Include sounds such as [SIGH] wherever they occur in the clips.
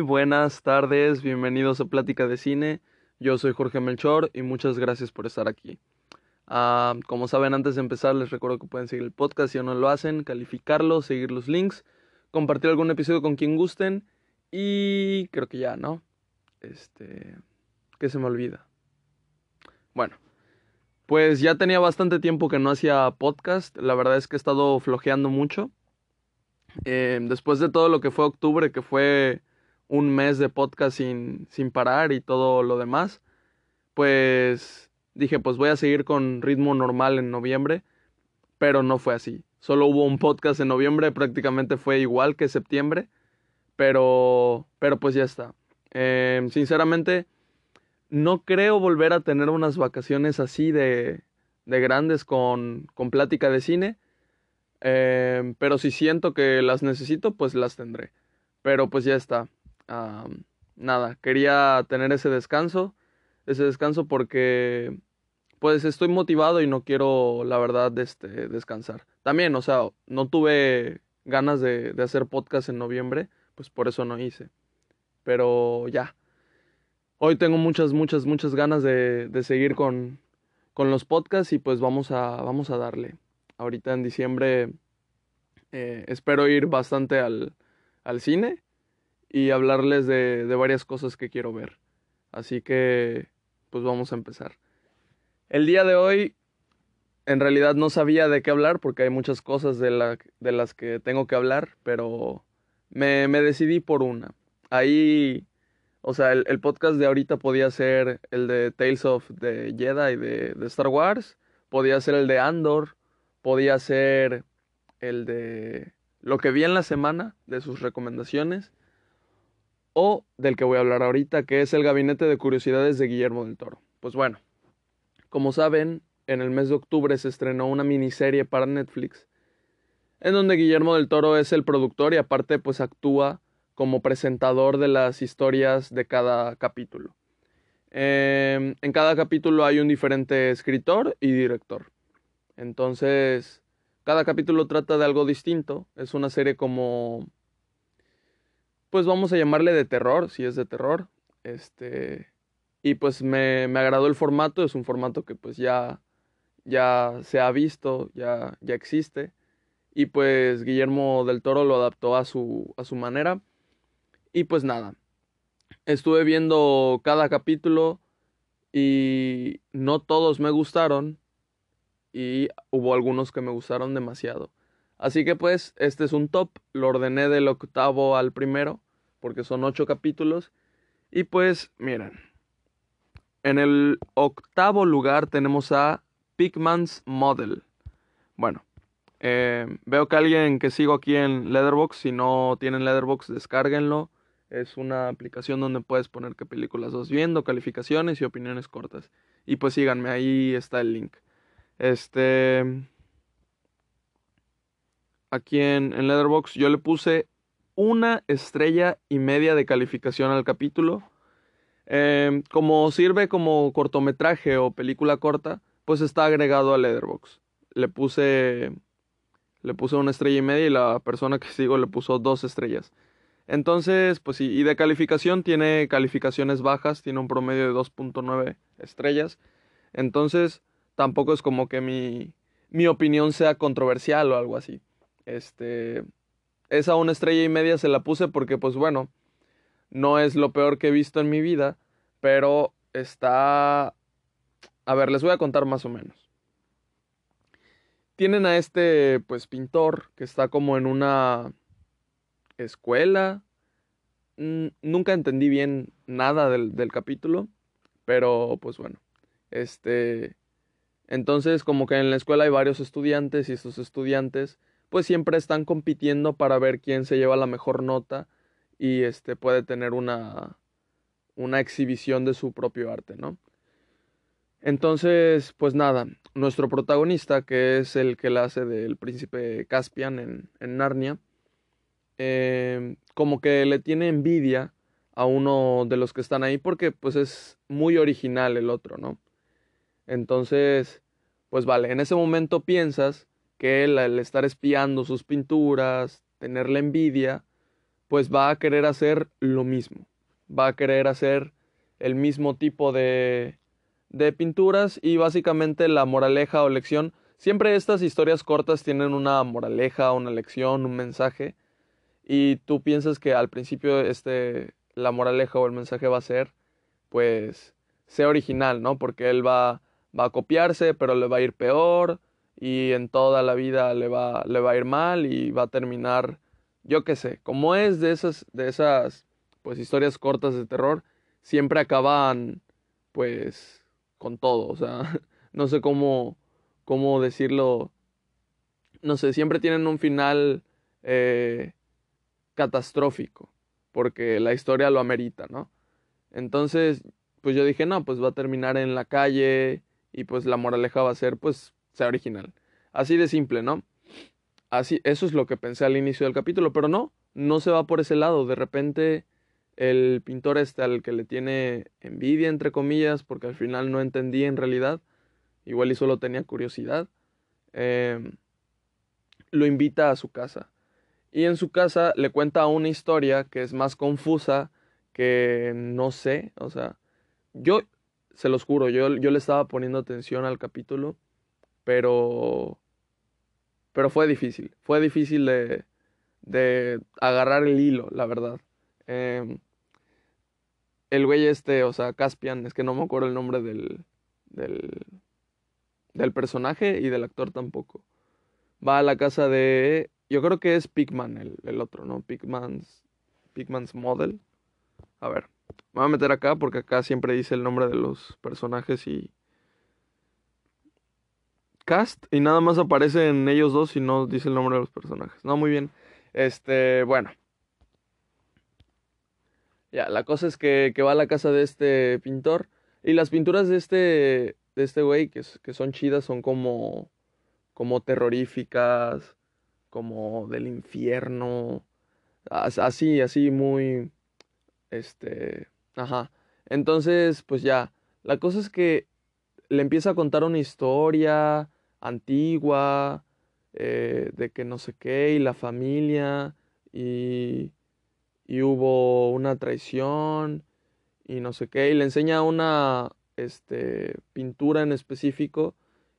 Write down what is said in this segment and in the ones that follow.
Buenas tardes, bienvenidos a Plática de Cine. Yo soy Jorge Melchor y muchas gracias por estar aquí. Ah, como saben, antes de empezar, les recuerdo que pueden seguir el podcast si aún no lo hacen, calificarlo, seguir los links, compartir algún episodio con quien gusten y creo que ya, ¿no? Este, que se me olvida. Bueno, pues ya tenía bastante tiempo que no hacía podcast, la verdad es que he estado flojeando mucho. Eh, después de todo lo que fue octubre, que fue un mes de podcast sin, sin parar y todo lo demás, pues dije, pues voy a seguir con ritmo normal en noviembre, pero no fue así. Solo hubo un podcast en noviembre, prácticamente fue igual que septiembre, pero, pero pues ya está. Eh, sinceramente, no creo volver a tener unas vacaciones así de, de grandes con, con plática de cine. Eh, pero si siento que las necesito, pues las tendré. Pero pues ya está. Nada, quería tener ese descanso. Ese descanso porque pues estoy motivado y no quiero, la verdad, este, descansar. También, o sea, no tuve ganas de, hacer podcast en noviembre, pues por eso no hice. Pero ya. Hoy tengo muchas, muchas, muchas ganas de, de seguir con, con los podcasts y pues vamos a, vamos a darle ahorita en diciembre eh, espero ir bastante al, al, cine y hablarles de, de varias cosas que quiero ver. Así que, pues vamos a empezar. El día de hoy, en realidad no sabía de qué hablar porque hay muchas cosas de, la, de las que tengo que hablar, pero me, me decidí por una. Ahí, o sea, el, el, podcast de ahorita podía ser el de Tales of the Jedi de, de Star Wars, podía ser el de Andor, podía ser el de lo que vi en la semana, de sus recomendaciones, o del que voy a hablar ahorita, que es el Gabinete de Curiosidades de Guillermo del Toro. Pues bueno, como saben, en el mes de octubre se estrenó una miniserie para Netflix, en donde Guillermo del Toro es el productor y aparte pues actúa como presentador de las historias de cada capítulo. Eh, en cada capítulo hay un diferente escritor y director. Entonces, cada capítulo trata de algo distinto. Es una serie como. Pues vamos a llamarle de terror, si es de terror. Este. Y pues me, me agradó el formato. Es un formato que pues ya. ya se ha visto, ya, ya existe. Y pues Guillermo del Toro lo adaptó a su, a su manera. Y pues nada. Estuve viendo cada capítulo. Y no todos me gustaron y hubo algunos que me gustaron demasiado. Así que pues este es un top, lo ordené del octavo al primero, porque son ocho capítulos. Y pues miren, en el octavo lugar tenemos a Pigman's Model. Bueno, eh, veo que alguien que sigo aquí en Leatherbox, si no tienen Leatherbox, descárguenlo. Es una aplicación donde puedes poner qué películas vas viendo, calificaciones y opiniones cortas. Y pues síganme, ahí está el link. Este. Aquí en, Letterboxd yo le puse una estrella y media de calificación al capítulo. Eh, como sirve como cortometraje o película corta, pues está agregado a Letterboxd. Le puse. Le puse una estrella y media y la persona que sigo le puso dos estrellas. Entonces, pues sí, y de calificación tiene calificaciones bajas, tiene un promedio de 2.9 estrellas. Entonces, tampoco es como que mi, mi opinión sea controversial o algo así. Este, esa una estrella y media se la puse porque, pues bueno, no es lo peor que he visto en mi vida, pero está... A ver, les voy a contar más o menos. Tienen a este, pues, pintor que está como en una escuela. Nunca entendí bien nada del, del capítulo, pero pues bueno, este entonces, como que en la escuela hay varios estudiantes y estos estudiantes pues siempre están compitiendo para ver quién se lleva la mejor nota y este puede tener una una exhibición de su propio arte, ¿no? Entonces, pues nada, nuestro protagonista, que es el que la hace del príncipe Caspian en, en Narnia, eh, como que le tiene envidia a uno de los que están ahí porque pues es muy original el otro, ¿no? Entonces, pues vale, en ese momento piensas que él al estar espiando sus pinturas, tener la envidia, pues va a querer hacer lo mismo. Va a querer hacer el mismo tipo de, de pinturas y básicamente la moraleja o lección. Siempre estas historias cortas tienen una moraleja, una lección, un mensaje. Y tú piensas que al principio este, la moraleja o el mensaje va a ser, pues, sea original, ¿no? Porque él va, va a copiarse, pero le va a ir peor y en toda la vida le va, le va a ir mal y va a terminar, yo qué sé, como es de esas, de esas, pues, historias cortas de terror, siempre acaban, pues, con todo, o sea, [LAUGHS] no sé cómo, cómo decirlo, no sé, siempre tienen un final eh, catastrófico, porque la historia lo amerita, ¿no? Entonces, pues yo dije, no, pues va a terminar en la calle y pues la moraleja va a ser, pues, sea original. Así de simple, ¿no? Así, eso es lo que pensé al inicio del capítulo, pero no, no se va por ese lado. De repente, el pintor este al que le tiene envidia, entre comillas, porque al final no entendía en realidad, igual y solo tenía curiosidad, em, lo invita a su casa. Y en su casa le cuenta una historia que es más confusa, que no sé, o sea, yo se los juro, yo, yo le estaba poniendo atención al capítulo, pero, pero fue difícil, fue difícil de, de agarrar el hilo, la verdad. Em, el güey este, o sea, Caspian, es que no me acuerdo el nombre del, del, del personaje y del actor tampoco. Va a la casa de, yo creo que es Pigman el, el otro, ¿no? Pigman's, Pigman's Model. A ver, me voy a meter acá porque acá siempre dice el nombre de los personajes y... Cast y nada más aparecen ellos dos y no dice el nombre de los personajes. No, muy bien. Este, bueno. Ya, la cosa es que, que va a la casa de este pintor. Y las pinturas de este, de este güey, que, que son chidas, son como, como terroríficas, como del infierno. Así, así, muy, este, ajá. Entonces, pues ya, la cosa es que le empieza a contar una historia antigua, eh, de que no sé qué, y la familia, y, y hubo una traición, y no sé qué, y le enseña una este, pintura en específico,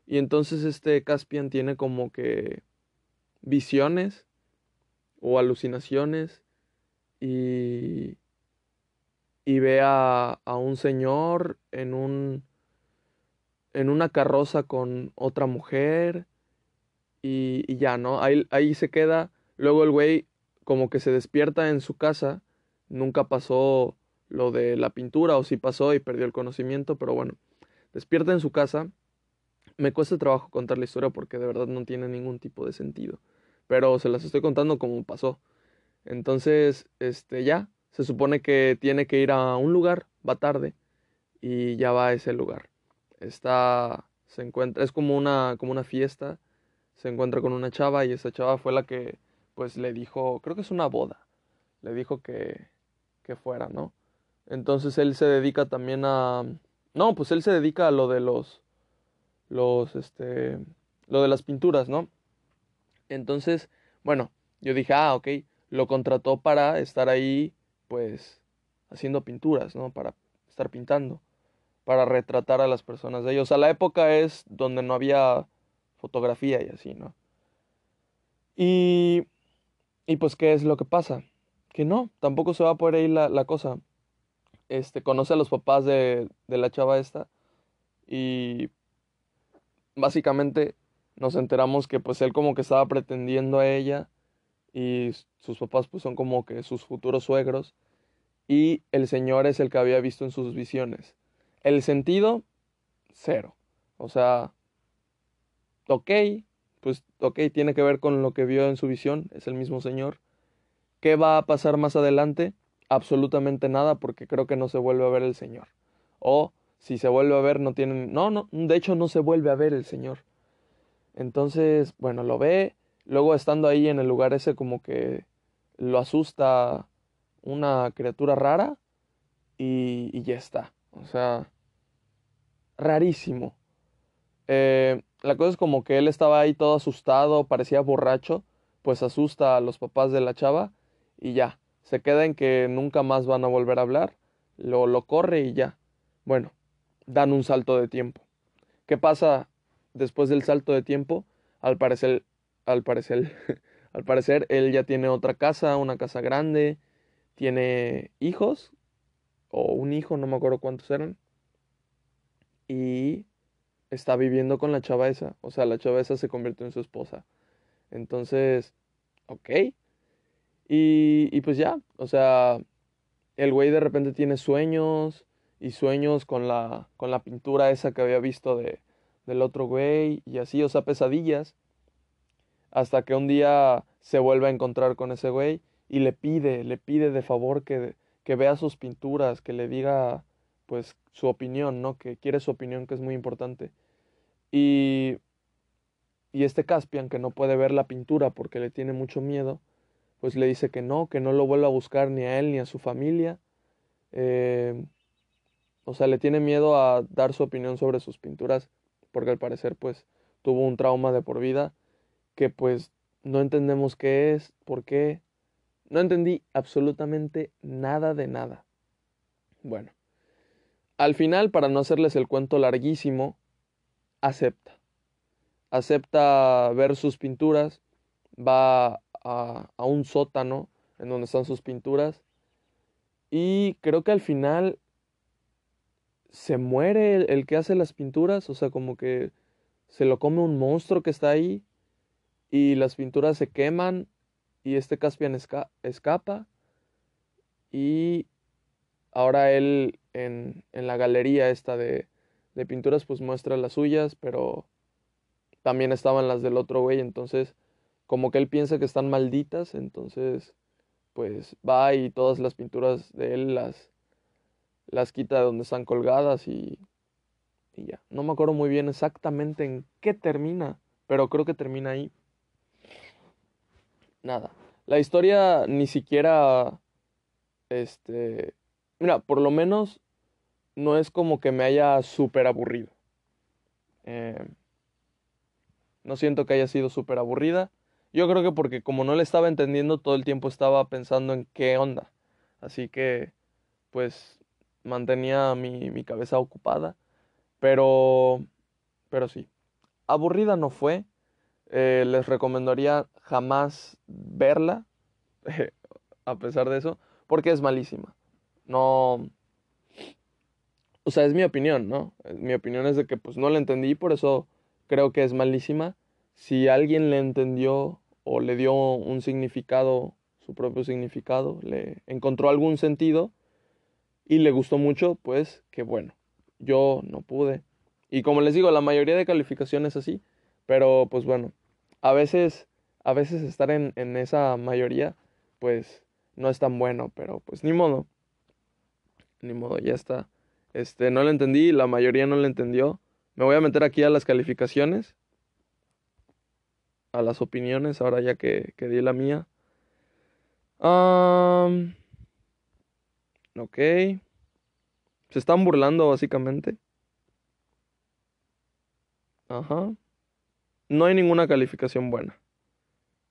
y entonces este Caspian tiene como que visiones o alucinaciones, y, y ve a, a un señor en un en una carroza con otra mujer y, y ya, ¿no? Ahí, ahí se queda. Luego el güey como que se despierta en su casa. Nunca pasó lo de la pintura o sí pasó y perdió el conocimiento, pero bueno, despierta en su casa. Me cuesta trabajo contar la historia porque de verdad no tiene ningún tipo de sentido, pero se las estoy contando como pasó. Entonces, este ya, se supone que tiene que ir a un lugar, va tarde y ya va a ese lugar. Está, se encuentra, es como una, como una fiesta, se encuentra con una chava y esa chava fue la que pues le dijo, creo que es una boda, le dijo que, que fuera, ¿no? Entonces él se dedica también a, no, pues él se dedica a lo de los, los, este, lo de las pinturas, ¿no? Entonces, bueno, yo dije, ah, ok, lo contrató para estar ahí pues haciendo pinturas, ¿no? Para estar pintando, para retratar a las personas de ellos. A la época es donde no había fotografía y así, ¿no? Y, y pues, ¿qué es lo que pasa? Que no, tampoco se va a poder ir la, la cosa. Este, conoce a los papás de, de la chava esta y básicamente nos enteramos que pues él como que estaba pretendiendo a ella y sus papás pues son como que sus futuros suegros y el Señor es el que había visto en sus visiones. El sentido, cero. O sea, ok, pues ok, tiene que ver con lo que vio en su visión, es el mismo Señor. ¿Qué va a pasar más adelante? Absolutamente nada porque creo que no se vuelve a ver el Señor. O si se vuelve a ver no tienen... No, no, de hecho no se vuelve a ver el Señor. Entonces, bueno, lo ve, Luego estando ahí en el lugar ese como que lo asusta una criatura rara y, y ya está. O sea, rarísimo. Eh, la cosa es como que él estaba ahí todo asustado, parecía borracho, pues asusta a los papás de la chava y ya, se queda en que nunca más van a volver a hablar, lo, lo corre y ya. Bueno, dan un salto de tiempo. ¿Qué pasa después del salto de tiempo? Al parecer, al parecer, [LAUGHS] al parecer él ya tiene otra casa, una casa grande, tiene hijos, o un hijo, no me acuerdo cuántos eran, y está viviendo con la chava esa, o sea, la chava esa se convirtió en su esposa. Entonces, ok. Y, y pues ya, o sea, el güey de repente tiene sueños y sueños con la, con la pintura esa que había visto de, del otro güey y así, o sea, pesadillas. Hasta que un día se vuelve a encontrar con ese güey y le pide, le pide de favor que, que vea sus pinturas, que le diga pues su opinión, ¿no? Que quiere su opinión, que es muy importante. Y, y este Caspian, que no puede ver la pintura porque le tiene mucho miedo, pues le dice que no, que no lo vuelva a buscar ni a él ni a su familia. Eh, o sea, le tiene miedo a dar su opinión sobre sus pinturas porque al parecer pues tuvo un trauma de por vida que pues no entendemos qué es, por qué. No entendí absolutamente nada de nada. Bueno, al final, para no hacerles el cuento larguísimo, acepta. Acepta ver sus pinturas, va a, un sótano en donde están sus pinturas y creo que al final se muere el, que hace las pinturas, o sea, como que se lo come un monstruo que está ahí y las pinturas se queman y este Caspian escapa y ahora él en, en la galería esta de, de, pinturas pues muestra las suyas, pero también estaban las del otro güey, entonces como que él piensa que están malditas, entonces pues va y todas las pinturas de él las las quita de donde están colgadas y, y ya. No me acuerdo muy bien exactamente en qué termina, pero creo que termina ahí. Nada. La historia ni siquiera, este, mira, por lo menos no es como que me haya súper aburrido. Eh, no siento que haya sido súper aburrida. Yo creo que porque como no le estaba entendiendo, todo el tiempo estaba pensando en qué onda. Así que, pues, mantenía mi, mi cabeza ocupada. Pero, pero sí, aburrida no fue. Eh, les recomendaría jamás verla, [LAUGHS] a pesar de eso, porque es malísima. No, o sea, es mi opinión, ¿no? Mi opinión es de que pues no la entendí, por eso creo que es malísima. Si alguien le entendió o le dio un significado, su propio significado, le encontró algún sentido, y le gustó mucho, pues que bueno, yo no pude. Y como les digo, la mayoría de calificaciones así, pero pues bueno, a veces, a veces estar en, en esa mayoría, pues no es tan bueno, pero pues ni modo, ni modo, ya está. Este, no lo entendí, la mayoría no lo entendió. Me voy a meter aquí a las calificaciones, a las opiniones, ahora ya que, que di la mía. Um, Ok. Se están burlando básicamente. Ajá. No hay ninguna calificación buena.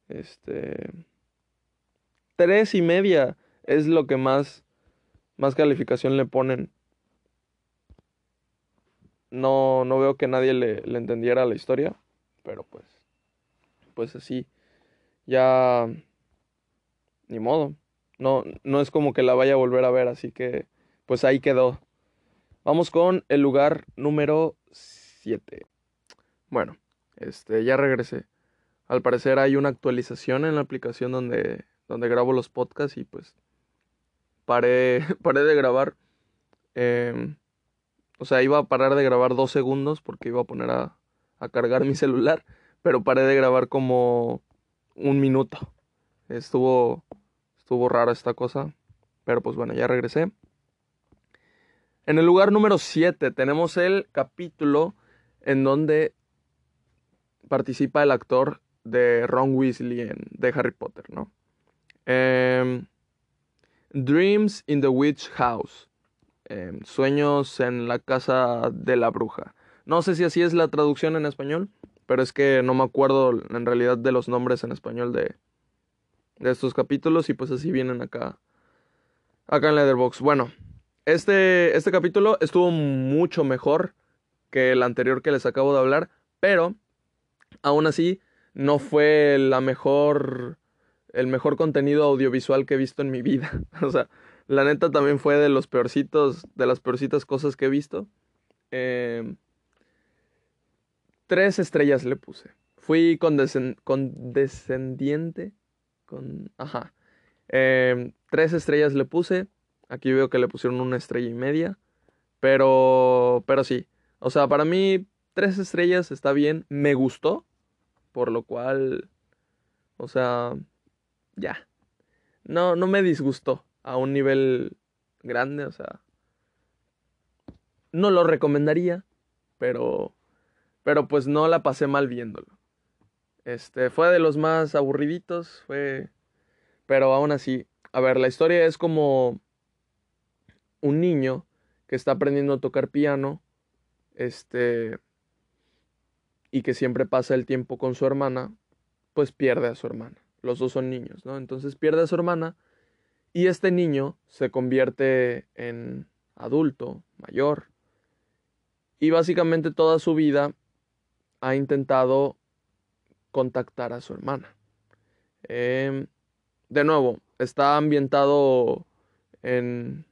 Este. Tres y media es lo que más, más calificación le ponen. No, no veo que nadie le, entendiera la historia. Pero pues. Pues así. Ya. Ni modo. No, no es como que la vaya a volver a ver, así que pues ahí quedó. Vamos con el lugar número 7. Bueno, este ya regresé. Al parecer hay una actualización en la aplicación donde, donde grabo los podcasts y pues paré, [LAUGHS] paré de grabar. Em, o sea, iba a parar de grabar dos segundos porque iba a poner a, a cargar mi celular, pero paré de grabar como un minuto. Estuvo Estuvo rara esta cosa. Pero pues bueno, ya regresé. En el lugar número 7 tenemos el capítulo en donde participa el actor de Ron Weasley en, de Harry Potter, ¿no? Em, Dreams in the Witch House. Em, sueños en la casa de la bruja. No sé si así es la traducción en español, pero es que no me acuerdo en realidad de los nombres en español de, de estos capítulos y pues así vienen acá Acá en Leatherbox. Bueno, este, este capítulo estuvo mucho mejor que el anterior que les acabo de hablar, pero aún así no fue la mejor, el mejor contenido audiovisual que he visto en mi vida. [LAUGHS] o sea, la neta también fue de los peorcitos, de las peorcitas cosas que he visto. Em, tres estrellas le puse. Fui condescendiente. Con, ajá. Em, tres estrellas le puse. Aquí veo que le pusieron una estrella y media. Pero, pero sí. O sea, para mí, tres estrellas está bien. Me gustó. Por lo cual, o sea, ya. No, no me disgustó a un nivel grande, o sea. No lo recomendaría, pero, pero pues no la pasé mal viéndolo. Este, fue de los más aburriditos, fue, pero aún así, a ver, la historia es como un niño que está aprendiendo a tocar piano, este, y que siempre pasa el tiempo con su hermana, pues pierde a su hermana. Los dos son niños, ¿no? Entonces pierde a su hermana y este niño se convierte en adulto, mayor, y básicamente toda su vida ha intentado contactar a su hermana. Em, de nuevo, está ambientado en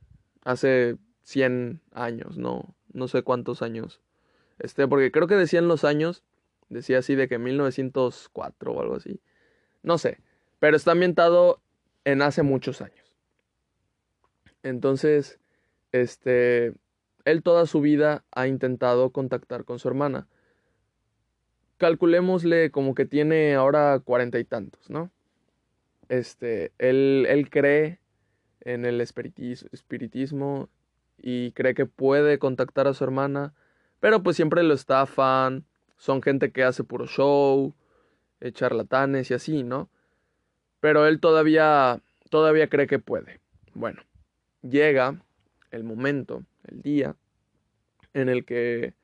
hace 100 años, no, no sé cuántos años. Este, porque creo que decían los años, decía así de que 1904 o algo así. No sé, pero está ambientado en hace muchos años. Entonces, este, él toda su vida ha intentado contactar con su hermana. Calculémosle como que tiene ahora cuarenta y tantos, ¿no? Este, él, él cree en el espiritismo y cree que puede contactar a su hermana, pero pues siempre lo estafan, son gente que hace puro show, eh, charlatanes y así, ¿no? Pero él todavía, todavía cree que puede. Bueno, llega el momento, el día, en el que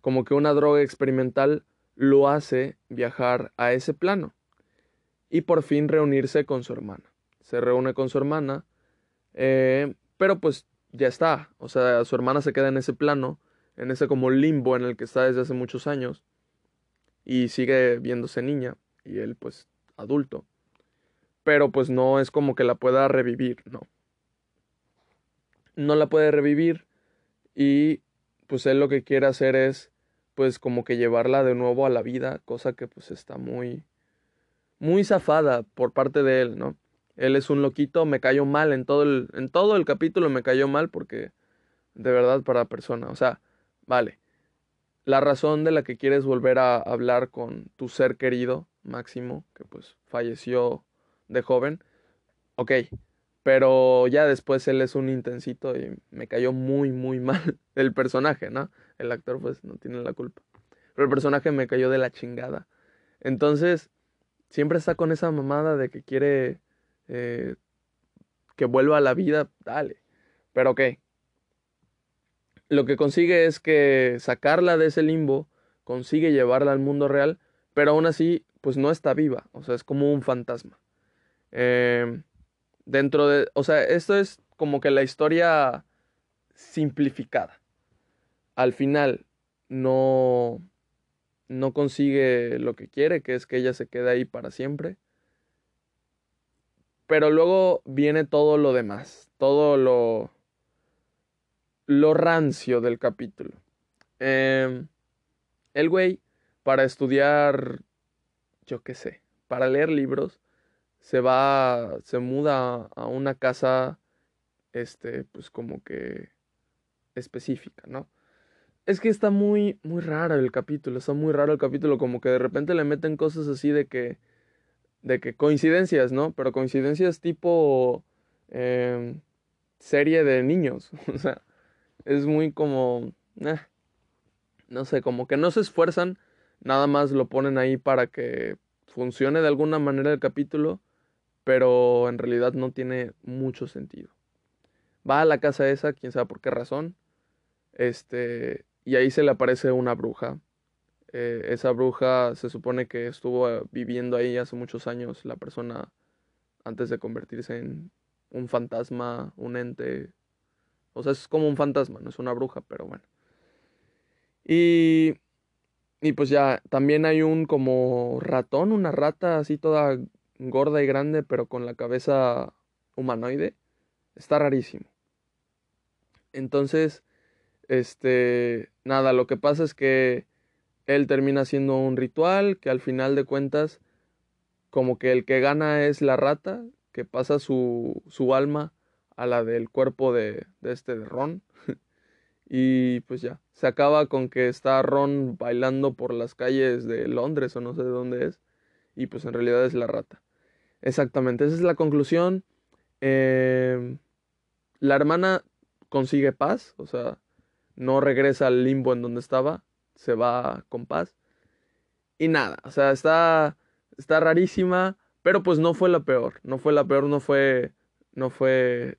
como que una droga experimental lo hace viajar a ese plano y por fin reunirse con su hermana. Se reúne con su hermana, eh, pero pues ya está, o sea, su hermana se queda en ese plano, en ese como limbo en el que está desde hace muchos años y sigue viéndose niña y él pues adulto. Pero pues no es como que la pueda revivir, no no la puede revivir y pues él lo que quiere hacer es pues como que llevarla de nuevo a la vida, cosa que pues está muy muy zafada por parte de él, ¿no? Él es un loquito, me cayó mal en todo el en todo el capítulo me cayó mal porque de verdad para persona, o sea, vale. La razón de la que quieres volver a hablar con tu ser querido, Máximo, que pues falleció de joven, ok, pero ya después él es un intensito y me cayó muy, muy [LAUGHS] mal el personaje, ¿no? El actor pues no tiene la culpa. Pero el personaje me cayó de la chingada. Entonces, siempre está con esa mamada de que quiere eh, que vuelva a la vida, dale. Pero ok. Lo que consigue es que sacarla de ese limbo, consigue llevarla al mundo real, pero aún así, pues no está viva. O sea, es como un fantasma. Eh, dentro de, o sea, esto es como que la historia simplificada. Al final no no consigue lo que quiere, que es que ella se quede ahí para siempre. Pero luego viene todo lo demás, todo lo lo rancio del capítulo. Em, el güey, para estudiar, yo qué sé, para leer libros, se va, se muda a una casa, este, pues como que específica, ¿no? Es que está muy, muy raro el capítulo, está muy raro el capítulo, como que de repente le meten cosas así de que, de que coincidencias, ¿no? Pero coincidencias tipo em, serie de niños, [LAUGHS] o sea, es muy como, no sé, como que no se esfuerzan, nada más lo ponen ahí para que funcione de alguna manera el capítulo pero en realidad no tiene mucho sentido. Va a la casa esa, quién sabe por qué razón, este, y ahí se le aparece una bruja. Eh, esa bruja se supone que estuvo viviendo ahí hace muchos años la persona antes de convertirse en, un fantasma, un ente. O sea, es como un fantasma, no es una bruja, pero bueno. Y, y pues ya, también hay un como ratón, una rata así toda gorda y grande, pero con la cabeza humanoide. Está rarísimo. Entonces, este, nada, lo que pasa es que él termina haciendo un ritual que al final de cuentas, como que el que gana es la rata, que pasa su, su alma a la del cuerpo de, de este de Ron. [LAUGHS] y pues ya, se acaba con que está Ron bailando por las calles de Londres o no sé de dónde es. Y pues en realidad es la rata. Exactamente, esa es la conclusión. Em, la hermana consigue paz, o sea, no regresa al limbo en donde estaba, se va con paz. Y nada, o sea, está, está rarísima, pero pues no fue la peor, no fue la peor, no fue, no fue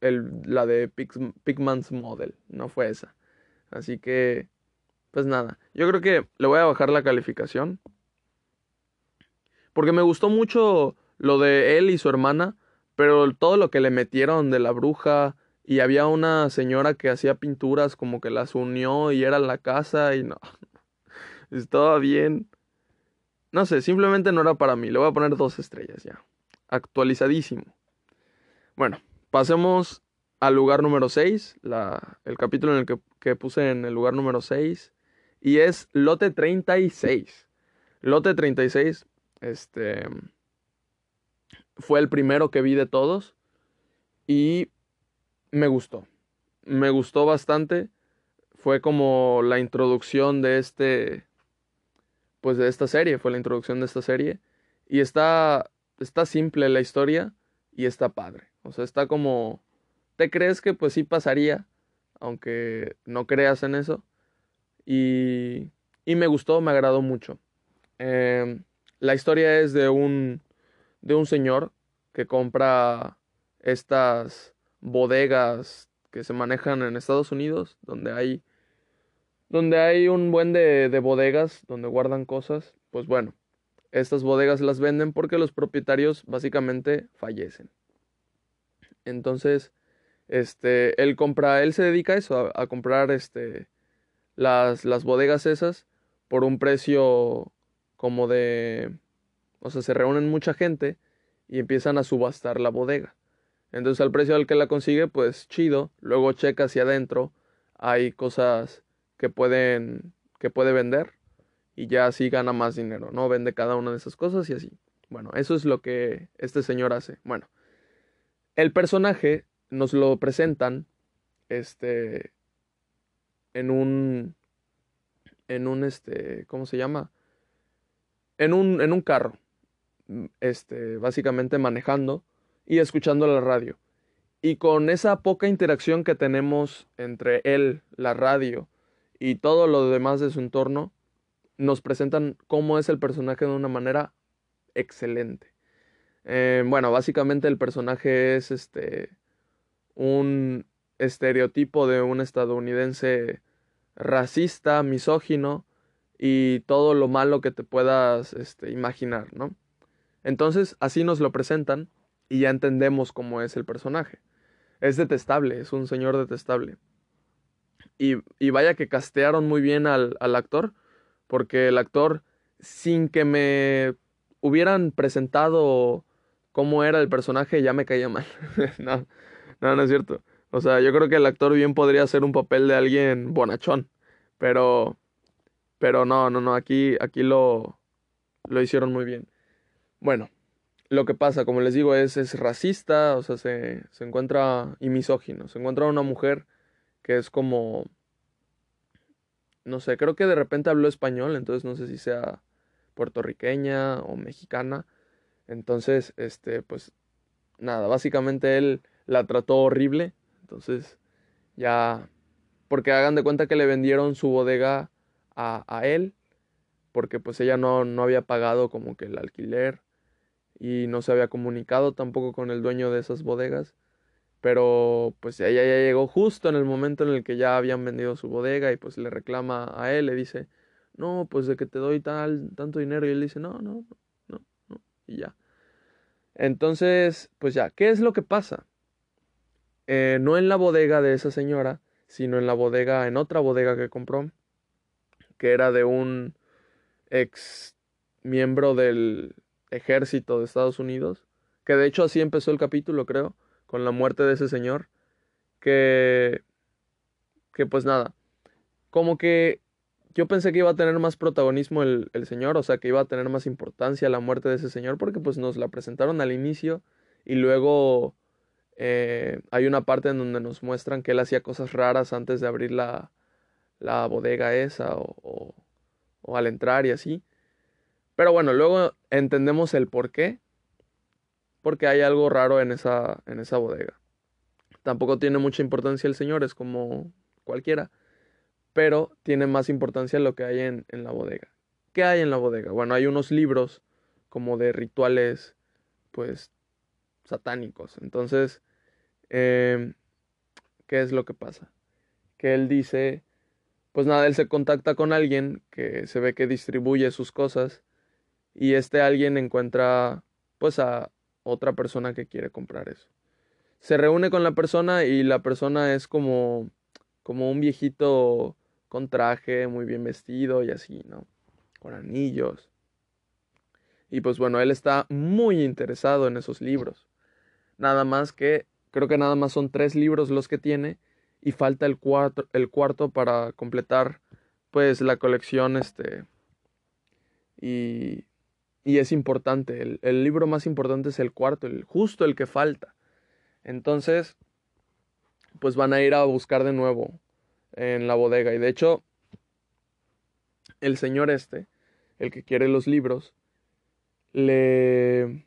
el, la de Pigman's Model, no fue esa. Así que, pues nada, yo creo que le voy a bajar la calificación. Porque me gustó mucho lo de él y su hermana, pero todo lo que le metieron de la bruja, y había una señora que hacía pinturas como que las unió y era la casa y no. [LAUGHS] Estaba bien. No sé, simplemente no era para mí. Le voy a poner dos estrellas ya. Actualizadísimo. Bueno, pasemos al lugar número 6. el capítulo en el que, que puse en el lugar número 6. Y es Lote 36. Lote 36. Este. Fue el primero que vi de todos. Y me gustó. Me gustó bastante. Fue como la introducción de este. Pues de esta serie. Fue la introducción de esta serie. Y está. Está simple la historia. Y está padre. O sea, está como. Te crees que pues sí pasaría. Aunque no creas en eso. Y. Y me gustó, me agradó mucho. Em, la historia es de un. de un señor que compra estas bodegas que se manejan en Estados Unidos, donde hay, donde hay un buen de, de bodegas donde guardan cosas, pues bueno, estas bodegas las venden porque los propietarios básicamente fallecen. Entonces, este, él compra, él se dedica a eso, a, comprar este, las, las bodegas esas por un precio como de, o sea, se reúnen mucha gente y empiezan a subastar la bodega. Entonces al precio al que la consigue, pues chido. Luego checa hacia adentro. Hay cosas que pueden que puede vender y ya así gana más dinero, ¿no? Vende cada una de esas cosas y así. Bueno, eso es lo que este señor hace. Bueno, el personaje nos lo presentan este en un en un este, ¿cómo se llama? En un en un carro. Este, básicamente manejando y escuchando la radio. Y con esa poca interacción que tenemos entre él, la radio y todo lo demás de su entorno, nos presentan cómo es el personaje de una manera excelente. Eh, bueno, básicamente el personaje es este un estereotipo de un estadounidense racista, misógino y todo lo malo que te puedas este, imaginar, ¿no? Entonces, así nos lo presentan y ya entendemos cómo es el personaje. Es detestable, es un señor detestable. Y, y vaya que castearon muy bien al, al, actor, porque el actor, sin que me hubieran presentado cómo era el personaje, ya me caía mal. [LAUGHS] no, no, no es cierto. O sea, yo creo que el actor bien podría hacer un papel de alguien bonachón, pero, pero no, no, no, aquí, aquí lo, lo hicieron muy bien. Bueno, lo que pasa, como les digo, es, es racista, o sea, se, se encuentra y misógino. Se encuentra una mujer que es como, no sé, creo que de repente habló español, entonces no sé si sea puertorriqueña o mexicana. Entonces, este, pues, nada, básicamente él la trató horrible. Entonces, ya, porque hagan de cuenta que le vendieron su bodega a, a él, porque pues ella no, no había pagado como que el alquiler y no se había comunicado tampoco con el dueño de esas bodegas. Pero pues ella ya llegó justo en el momento en el que ya habían vendido su bodega y pues le reclama a él, le dice, no, pues de que te doy tal, tanto dinero y él dice, no, no, no, no, y ya. Entonces, pues ya, ¿qué es lo que pasa? Eh, no en la bodega de esa señora, sino en la bodega, en otra bodega que compró, que era de un ex miembro del ejército de Estados Unidos, que de hecho así empezó el capítulo, creo, con la muerte de ese señor, que, que pues nada, como que yo pensé que iba a tener más protagonismo el, el, señor, o sea, que iba a tener más importancia la muerte de ese señor, porque pues nos la presentaron al inicio y luego eh, hay una parte en donde nos muestran que él hacía cosas raras antes de abrir la, la bodega esa o, o, al entrar y así. Pero bueno, luego entendemos el por qué, porque hay algo raro en esa, en esa bodega. Tampoco tiene mucha importancia el señor, es como cualquiera pero tiene más importancia lo que hay en, en, la bodega. ¿Qué hay en la bodega? Bueno, hay unos libros como de rituales, pues, satánicos. Entonces, eh, ¿qué es lo que pasa? Que él dice, pues nada, él se contacta con alguien que se ve que distribuye sus cosas y este alguien encuentra, pues, a otra persona que quiere comprar eso. Se reúne con la persona y la persona es como, como un viejito con traje, muy bien vestido y así, ¿no? Con anillos. Y pues bueno, él está muy interesado en esos libros. Nada más que, creo que nada más son tres libros los que tiene y falta el cuarto, el cuarto para completar pues la colección este y, y es importante el, el, libro más importante es el cuarto el justo el que falta entonces pues van a ir a buscar de nuevo en la bodega. Y de hecho, el señor este, el que quiere los libros, le,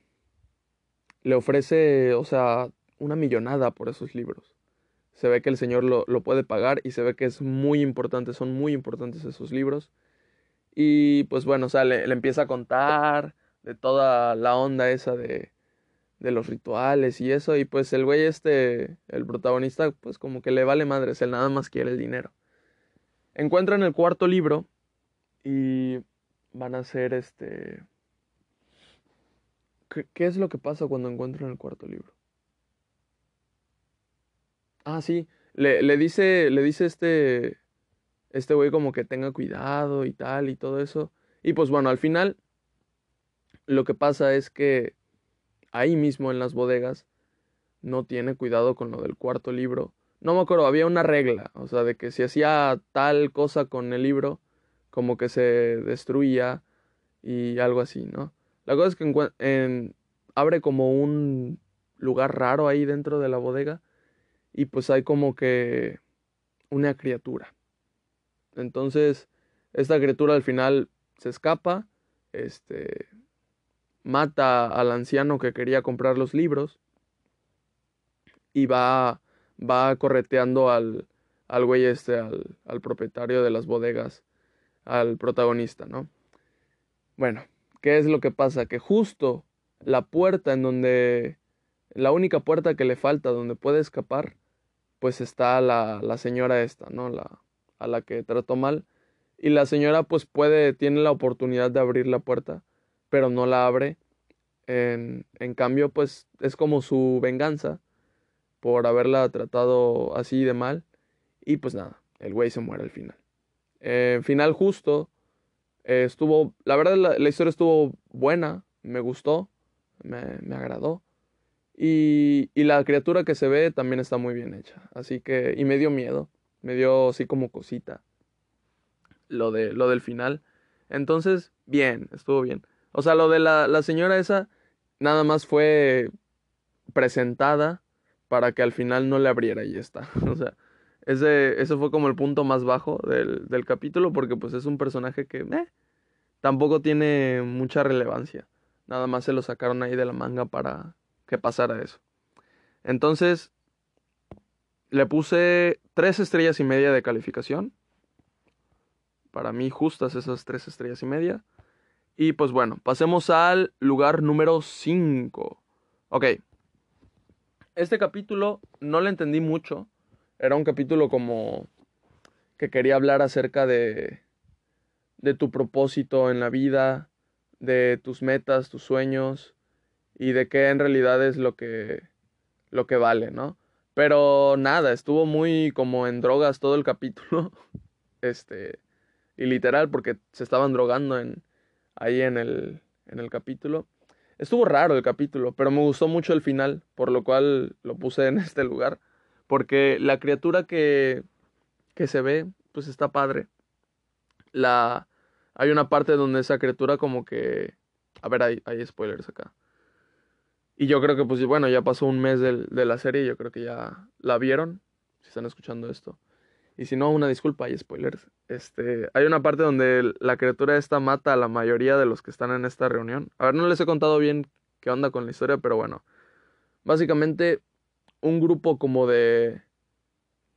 le ofrece, o sea, una millonada por esos libros. Se ve que el señor lo, lo puede pagar y se ve que es muy importante, son muy importantes esos libros. Y pues bueno, o sea, le, le empieza a contar de toda la onda esa de, de los rituales y eso. Y pues el güey este, el protagonista, pues como que le vale madres, él nada más quiere el dinero. Encuentran el cuarto libro y van a hacer este... ¿Qué, ¿Qué, es lo que pasa cuando encuentran el cuarto libro? Ah, sí, le, le dice, le dice este, este güey como que tenga cuidado y tal y todo eso. Y pues bueno, al final lo que pasa es que ahí mismo en las bodegas, no tiene cuidado con lo del cuarto libro. No me acuerdo, había una regla, o sea, de que si hacía tal cosa con el libro, como que se destruía y algo así, ¿no? La cosa es que en, abre como un lugar raro ahí dentro de la bodega y pues hay como que una criatura. Entonces, esta criatura al final se escapa, este, mata al anciano que quería comprar los libros y va, va correteando al, al güey este, al, al propietario de las bodegas, al protagonista, ¿no? Bueno, ¿qué es lo que pasa? Que justo la puerta en donde, la única puerta que le falta donde puede escapar, pues está la, la señora esta, ¿no? La, a la que trató mal. Y la señora pues puede, tiene la oportunidad de abrir la puerta pero no la abre. En, en, cambio, pues es como su venganza por haberla tratado así de mal. Y pues nada, el güey se muere al final. Eh, final justo. Eh, estuvo, la verdad la, la, historia estuvo buena, me gustó, me, me agradó. Y, y, la criatura que se ve también está muy bien hecha. Así que, y me dio miedo, me dio así como cosita lo, de, lo del final. Entonces, bien, estuvo bien. O sea, lo de la, la señora esa nada más fue presentada para que al final no le abriera y ya está. [LAUGHS] O sea, ese, ese fue como el punto más bajo del, del capítulo porque pues es un personaje que tampoco tiene mucha relevancia. Nada más se lo sacaron ahí de la manga para que pasara eso. Entonces, le puse tres estrellas y media de calificación. Para mí justas esas tres estrellas y media. Y pues bueno, pasemos al lugar número 5. Ok. Este capítulo no le entendí mucho. Era un capítulo como que quería hablar acerca de, de tu propósito en la vida, de tus metas, tus sueños. Y de qué en realidad es lo que, lo que vale, ¿no? Pero nada, estuvo muy como en drogas todo el capítulo. [LAUGHS] Este, y literal, porque se estaban drogando en, ahí en el, en el capítulo. Estuvo raro el capítulo, pero me gustó mucho el final, por lo cual lo puse en [LAUGHS] este lugar. Porque la criatura que, que se ve, pues está padre. La, hay una parte donde esa criatura como que... A ver, hay, hay spoilers acá. Y yo creo que, pues bueno, ya pasó un mes de, de la serie, yo creo que ya la vieron, si están escuchando esto. Y si no, una disculpa, hay spoilers. Este, hay una parte donde la criatura esta mata a la mayoría de los que están en esta reunión. A ver, no les he contado bien qué onda con la historia, pero bueno. Básicamente, un grupo como de.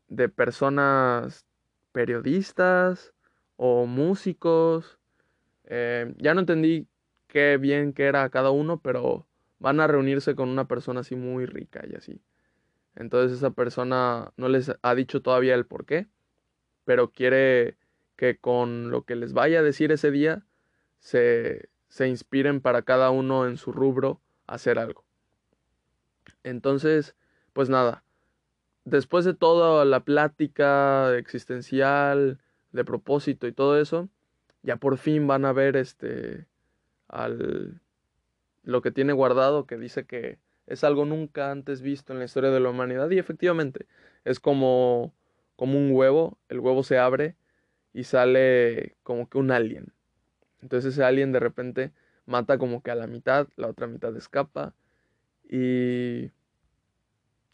de personas periodistas o músicos. Eh, ya no entendí qué bien que era cada uno, pero van a reunirse con una persona así muy rica y así. Entonces esa persona no les ha dicho todavía el por qué, pero quiere que con lo que les vaya a decir ese día se, se inspiren para cada uno en su rubro hacer algo. Entonces, pues nada, después de toda la plática existencial, de propósito y todo eso, ya por fin van a ver este al lo que tiene guardado que dice que es algo nunca antes visto en la historia de la humanidad y efectivamente es como como un huevo, el huevo se abre y sale como que un alien. Entonces ese alien de repente mata como que a la mitad, la otra mitad escapa y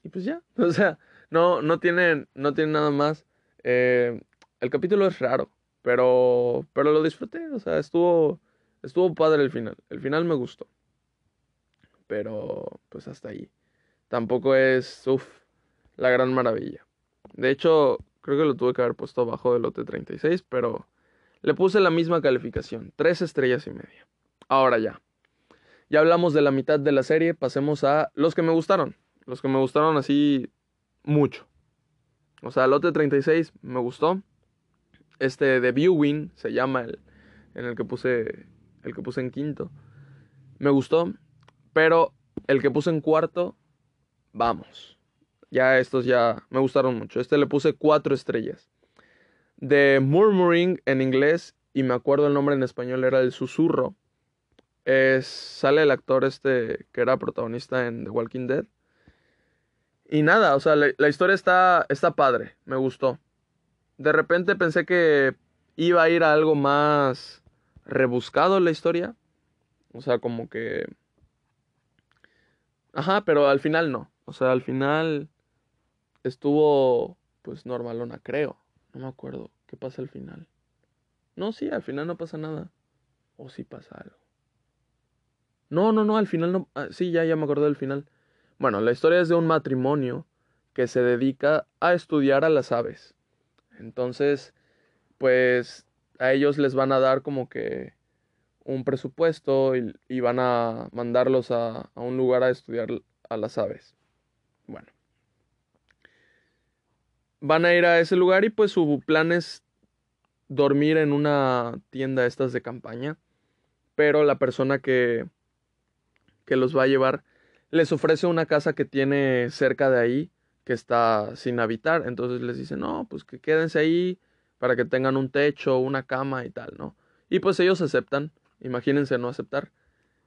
y pues ya, [LAUGHS] o sea, no no tiene no tiene nada más. Eh, el capítulo es raro, pero pero lo disfruté, o sea, estuvo estuvo padre el final. El final me gustó pero pues hasta ahí. Tampoco es, uff, la gran maravilla. De hecho, creo que lo tuve que haber puesto abajo del lote 36, pero le puse la misma calificación, tres estrellas y media. Ahora ya. Ya hablamos de la mitad de la serie, pasemos a los que me gustaron. Los que me gustaron así mucho. O sea, lote 36 me gustó. Este de Viewing se llama el en el que puse el que puse en quinto. Me gustó. Pero el que puse en cuarto, vamos. Ya estos ya me gustaron mucho. Este le puse cuatro estrellas. De Murmuring en inglés, y me acuerdo el nombre en español, era El Susurro. Es, sale el actor este que era protagonista en The Walking Dead. Y nada, o sea, la, la historia está, está padre, me gustó. De repente pensé que iba a ir a algo más rebuscado la historia. O sea, como que Ajá, pero al final no. O sea, al final estuvo pues normalona, creo. No me acuerdo. ¿Qué pasa al final? No, sí, al final no pasa nada. O sí pasa algo. No, no, no, al final no. Ah, sí, ya, ya me acordé del final. Bueno, la historia es de un matrimonio que se dedica a estudiar a las aves. Entonces, pues a ellos les van a dar como que un presupuesto y, van a mandarlos a, a, un lugar a estudiar a las aves. Bueno. Van a ir a ese lugar y pues su plan es dormir en una tienda estas de campaña. Pero la persona que, que los va a llevar les ofrece una casa que tiene cerca de ahí que está sin habitar. Entonces les dice, no, pues que quédense ahí para que tengan un techo, una cama y tal, ¿no? Y pues ellos aceptan Imagínense no aceptar.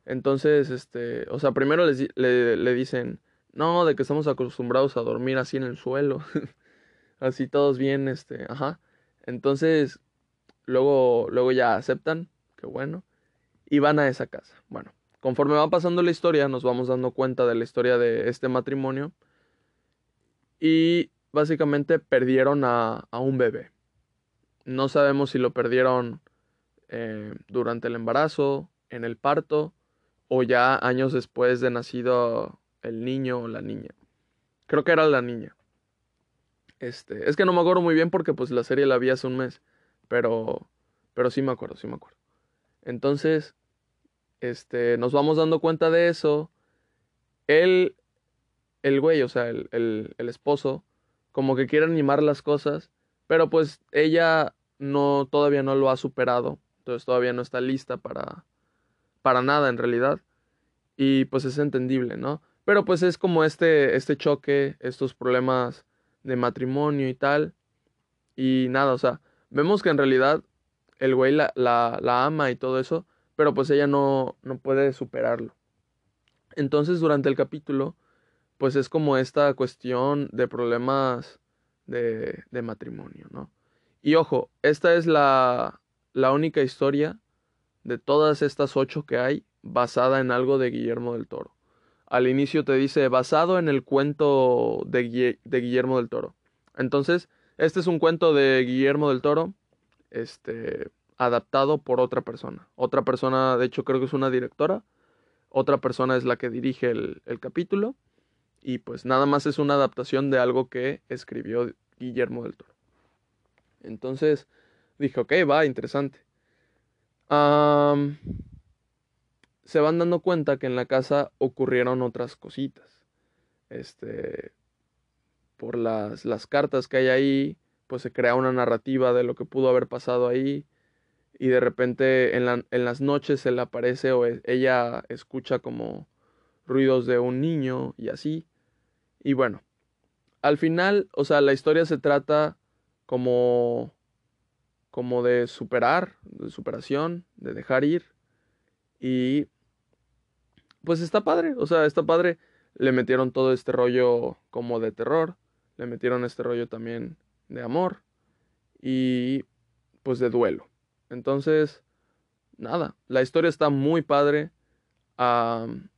Entonces, este, o sea, primero les, le, le dicen, no, de que estamos acostumbrados a dormir así en el suelo, [LAUGHS] así todos bien, este, ajá. Entonces, luego, luego ya aceptan, qué bueno, y van a esa casa. Bueno, conforme va pasando la historia, nos vamos dando cuenta de la historia de este matrimonio y básicamente perdieron a, a un bebé. No sabemos si lo perdieron eh, durante el embarazo, en el parto o ya años después de nacido el niño o la niña. Creo que era la niña. Este, es que no me acuerdo muy bien porque pues la serie la vi hace un mes, pero pero sí me acuerdo, sí me acuerdo. Entonces, este, nos vamos dando cuenta de eso. Él, el güey, o sea, el, el, el esposo, como que quiere animar las cosas, pero pues ella no, todavía no lo ha superado entonces todavía no está lista para, para nada en realidad. Y pues es entendible, ¿no? Pero pues es como este, este choque, estos problemas de matrimonio y tal. Y nada, o sea, vemos que en realidad el güey la, la, la ama y todo eso, pero pues ella no, no puede superarlo. Entonces durante el capítulo, pues es como esta cuestión de problemas de, de matrimonio, ¿no? Y ojo, esta es la, la única historia de todas estas ocho que hay basada en algo de Guillermo del Toro. Al inicio te dice basado en el cuento de, Guillermo del Toro. Entonces, este es un cuento de Guillermo del Toro, este, adaptado por otra persona. Otra persona, de hecho creo que es una directora. Otra persona es la que dirige el capítulo. Y pues nada más es una adaptación de algo que escribió Guillermo del Toro. Entonces dije, ok, va, interesante. se van dando cuenta que en la casa ocurrieron otras cositas. Este, por las, las cartas que hay ahí, pues se crea una narrativa de lo que pudo haber pasado ahí. Y de repente en, la, en las noches se le aparece o e, ella escucha como ruidos de un niño y así. Y bueno, al final, o sea, la historia se trata como como de superar, de superación, de dejar ir. Y pues está padre, o sea, está padre. Le metieron todo este rollo como de terror, le metieron este rollo también de amor y pues de duelo. Entonces, nada, la historia está muy padre. al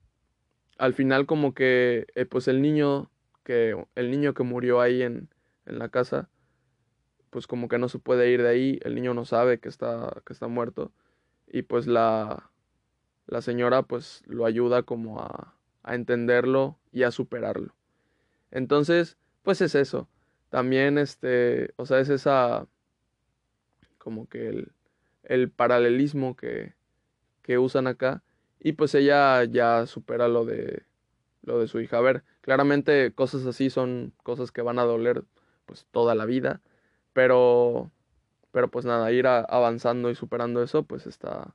final como que eh, pues el niño que el niño que murió ahí en, en la casa pues como que no se puede ir de ahí, el niño no sabe que está, que está muerto y pues la, la señora pues lo ayuda como a, a entenderlo y a superarlo. Entonces, pues es eso. También este, o sea, es esa como que el, el paralelismo que, que usan acá y pues ella ya supera lo de lo de su hija. A ver, claramente cosas así son cosas que van a doler pues toda la vida pero, pero pues nada, ir avanzando y superando eso, pues está,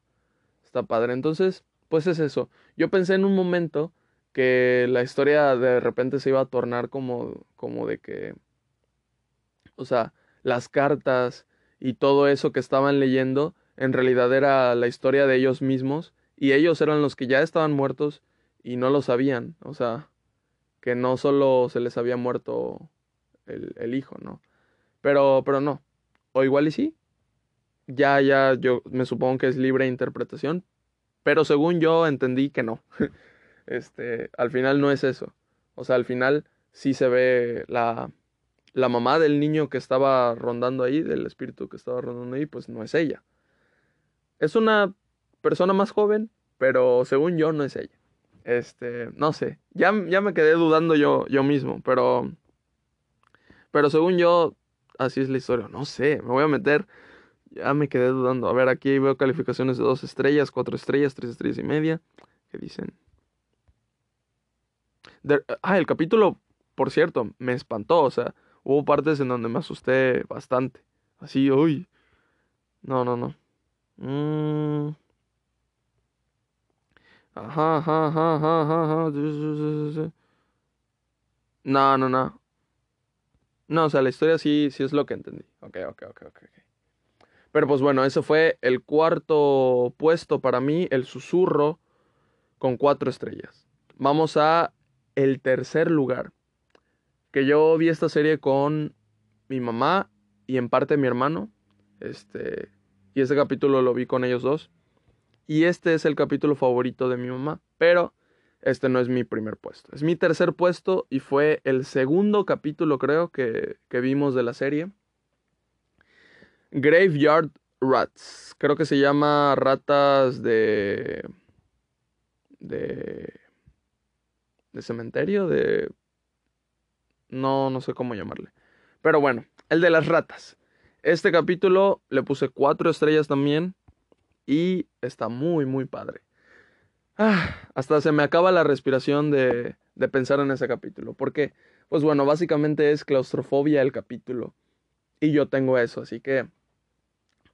está padre. Entonces, pues es eso. Yo pensé en un momento que la historia de repente se iba a tornar como, como de que, o sea, las cartas y todo eso que estaban leyendo, en realidad era la historia de ellos mismos y ellos eran los que ya estaban muertos y no lo sabían, o sea, que no solo se les había muerto el, el hijo, ¿no? Pero, pero no. O igual y sí. Ya, ya, yo me supongo que es libre interpretación. Pero según yo entendí que no. [LAUGHS] este, al final no es eso. O sea, al final sí se ve la, la mamá del niño que estaba rondando ahí, del espíritu que estaba rondando ahí, pues no es ella. Es una persona más joven, pero según yo no es ella. Este, no sé, ya, ya me quedé dudando yo, yo mismo, pero, pero según yo, así es la historia. No sé, me voy a meter. Ya me quedé dudando. A ver, aquí veo calificaciones de dos estrellas, cuatro estrellas, tres estrellas y media. ¿Qué dicen? ah, el capítulo, por cierto, me espantó. O sea, hubo partes en donde me asusté bastante. Así, uy. No, no, no. Mm. Ajá, ajá, ajá, ajá, ajá. No, no, no. No, o sea, la historia sí, sí es lo que entendí. Ok, ok, ok, ok. Pero pues bueno, eso fue el cuarto puesto para mí, el susurro, con cuatro estrellas. Vamos a el tercer lugar. Que yo vi esta serie con mi mamá y en parte mi hermano. Este, y ese capítulo lo vi con ellos dos. Y este es el capítulo favorito de mi mamá. Pero este no es mi primer puesto. Es mi tercer puesto y fue el segundo capítulo, creo, que, vimos de la serie. Graveyard Rats. Creo que se llama ratas de. de. de cementerio, de. No, no sé cómo llamarle. Pero bueno, el de las ratas. Este capítulo le puse cuatro estrellas también. Y está muy, muy padre. Ah, hasta se me acaba la respiración de, de pensar en ese capítulo. ¿Por qué? Pues bueno, básicamente es claustrofobia el capítulo. Y yo tengo eso, así que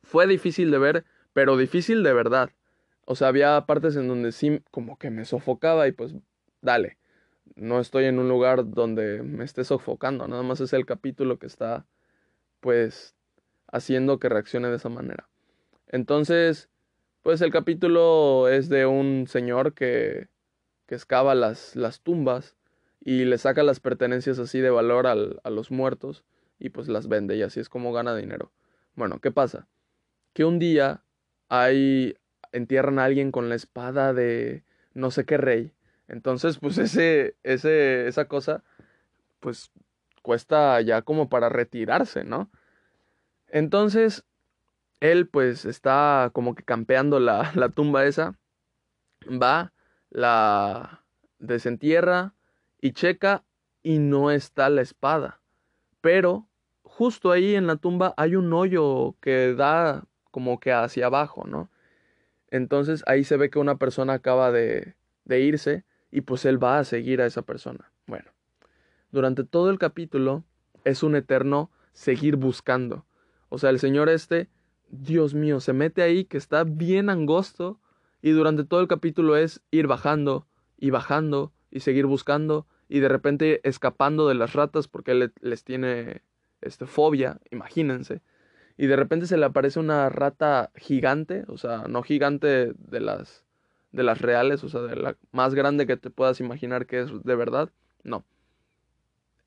fue difícil de ver, pero difícil de verdad. o sea, había partes en donde sí como que me sofocaba y pues dale, no estoy en un lugar donde me esté sofocando, nada más es el capítulo que está pues haciendo que reaccione de esa manera. Entonces, pues el capítulo es de un señor que, que excava las, las tumbas y le saca las pertenencias así de valor al, a los muertos y pues las vende y así es como gana dinero. Bueno, ¿qué pasa? Que un día hay entierran a alguien con la espada de no sé qué rey. Entonces, pues ese ese esa cosa pues cuesta ya como para retirarse, ¿no? Entonces, él pues está como que campeando la, [LAUGHS] la tumba esa, va, la desentierra y checa y no está la espada. Pero justo ahí en la tumba hay un hoyo que da como que hacia abajo, ¿no? Entonces ahí se ve que una persona acaba de, de irse y pues él va a seguir a esa persona. Bueno, durante todo el capítulo es un eterno seguir buscando. O sea, el señor este, Dios mío, se mete ahí que está bien angosto y durante todo el capítulo es ir bajando y bajando y seguir buscando y de repente escapando de las ratas porque él les tiene este, fobia, imagínense. Y de repente se le aparece una rata gigante, o sea, no gigante de las de las reales, o sea, de la más grande que te puedas imaginar que es de verdad, no.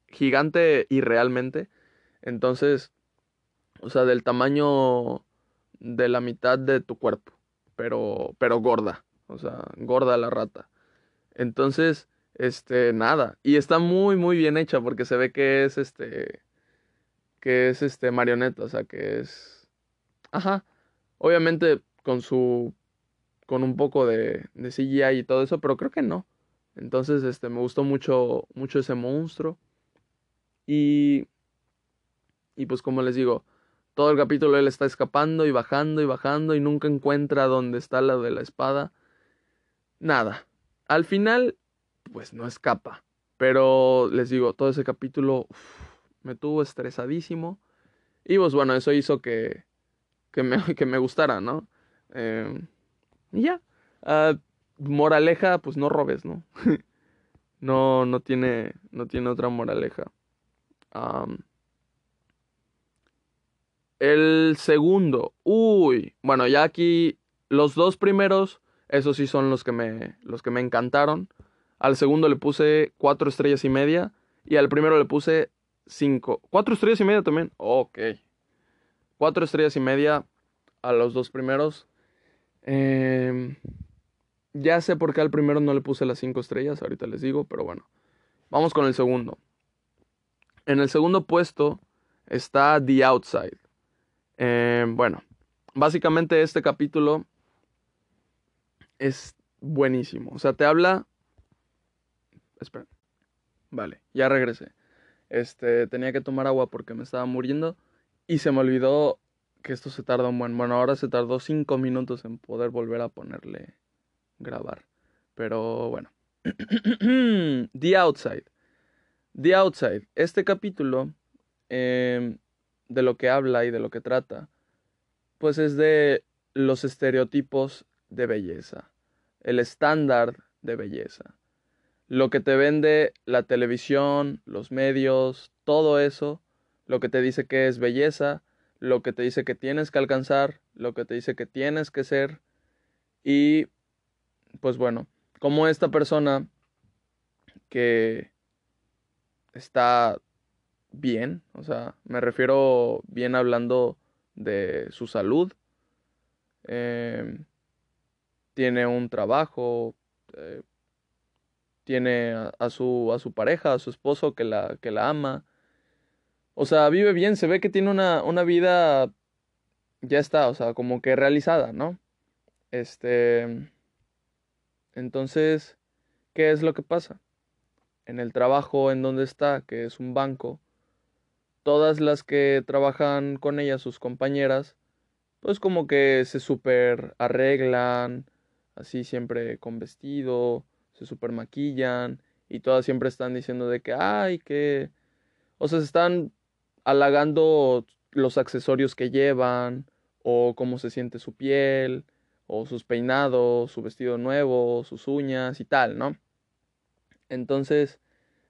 Gigante y realmente. Entonces, o sea, del tamaño de la mitad de tu cuerpo, pero pero gorda, o sea, gorda la rata. Entonces, este, nada, y está muy muy bien hecha porque se ve que es este que es este marioneta, o sea, que es ajá, obviamente con su con un poco de, de CGI y todo eso, pero creo que no. Entonces, este, me gustó mucho, mucho ese monstruo. Y, y pues como les digo, todo el capítulo él está escapando y bajando y bajando y nunca encuentra dónde está la de la espada. Nada. Al final, pues no escapa. Pero les digo, todo ese capítulo me tuvo estresadísimo. Y pues bueno, eso hizo que, que, me, [LAUGHS] que me gustara, ¿no? Eh, y ya. Uh, moraleja, pues no robes, ¿no? [LAUGHS] no, no tiene, no tiene otra moraleja. El segundo, uy, bueno, ya aquí los dos primeros, esos sí son los que me, los que me encantaron. Al segundo le puse cuatro estrellas y media y al primero le puse cinco. ¿Cuatro estrellas y media también? Ok. Cuatro estrellas y media a los dos primeros. Eh, ya sé por qué al primero no le puse las 5 estrellas, ahorita les digo, pero bueno. Vamos con el segundo. En el segundo puesto está The Outside. Eh, bueno, básicamente este capítulo es buenísimo. O sea, te habla... Espera. Vale, ya regresé. Este, tenía que tomar agua porque me estaba muriendo y se me olvidó que esto se tarda un buen. Bueno, ahora se tardó 5 minutos en poder volver a ponerle grabar. Pero bueno. [CLEARS THROAT] The Outside. The Outside. Este capítulo em, de lo que habla y de lo que trata, pues es de los estereotipos de belleza. El estándar de belleza. Lo que te vende la televisión, los medios, todo eso, lo que te dice que es belleza, lo que te dice que tienes que alcanzar, lo que te dice que tienes que ser. Y pues bueno, como esta persona que está bien, o sea, me refiero bien hablando de su salud, em, tiene un trabajo, eh, tiene a, su, a su pareja, a su esposo que la, que la ama, o sea, vive bien, se ve que tiene una, una vida, ya está, o sea, como que realizada, ¿no? Este, entonces, ¿qué es lo que pasa? En el trabajo en donde está, que es un banco, todas las que trabajan con ella, sus compañeras, pues como que se super arreglan, así siempre con vestido, se super maquillan y todas siempre están diciendo de que, ay, que, o sea, se están halagando los accesorios que llevan o cómo se siente su piel o sus peinados, su vestido nuevo, sus uñas y tal, ¿no? Entonces,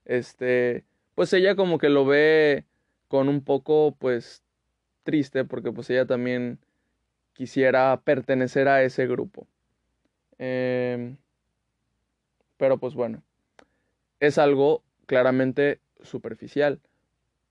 este, pues ella como que lo ve con un poco, pues, triste, porque pues ella también quisiera pertenecer a ese grupo. Em, pero pues bueno, es algo claramente superficial.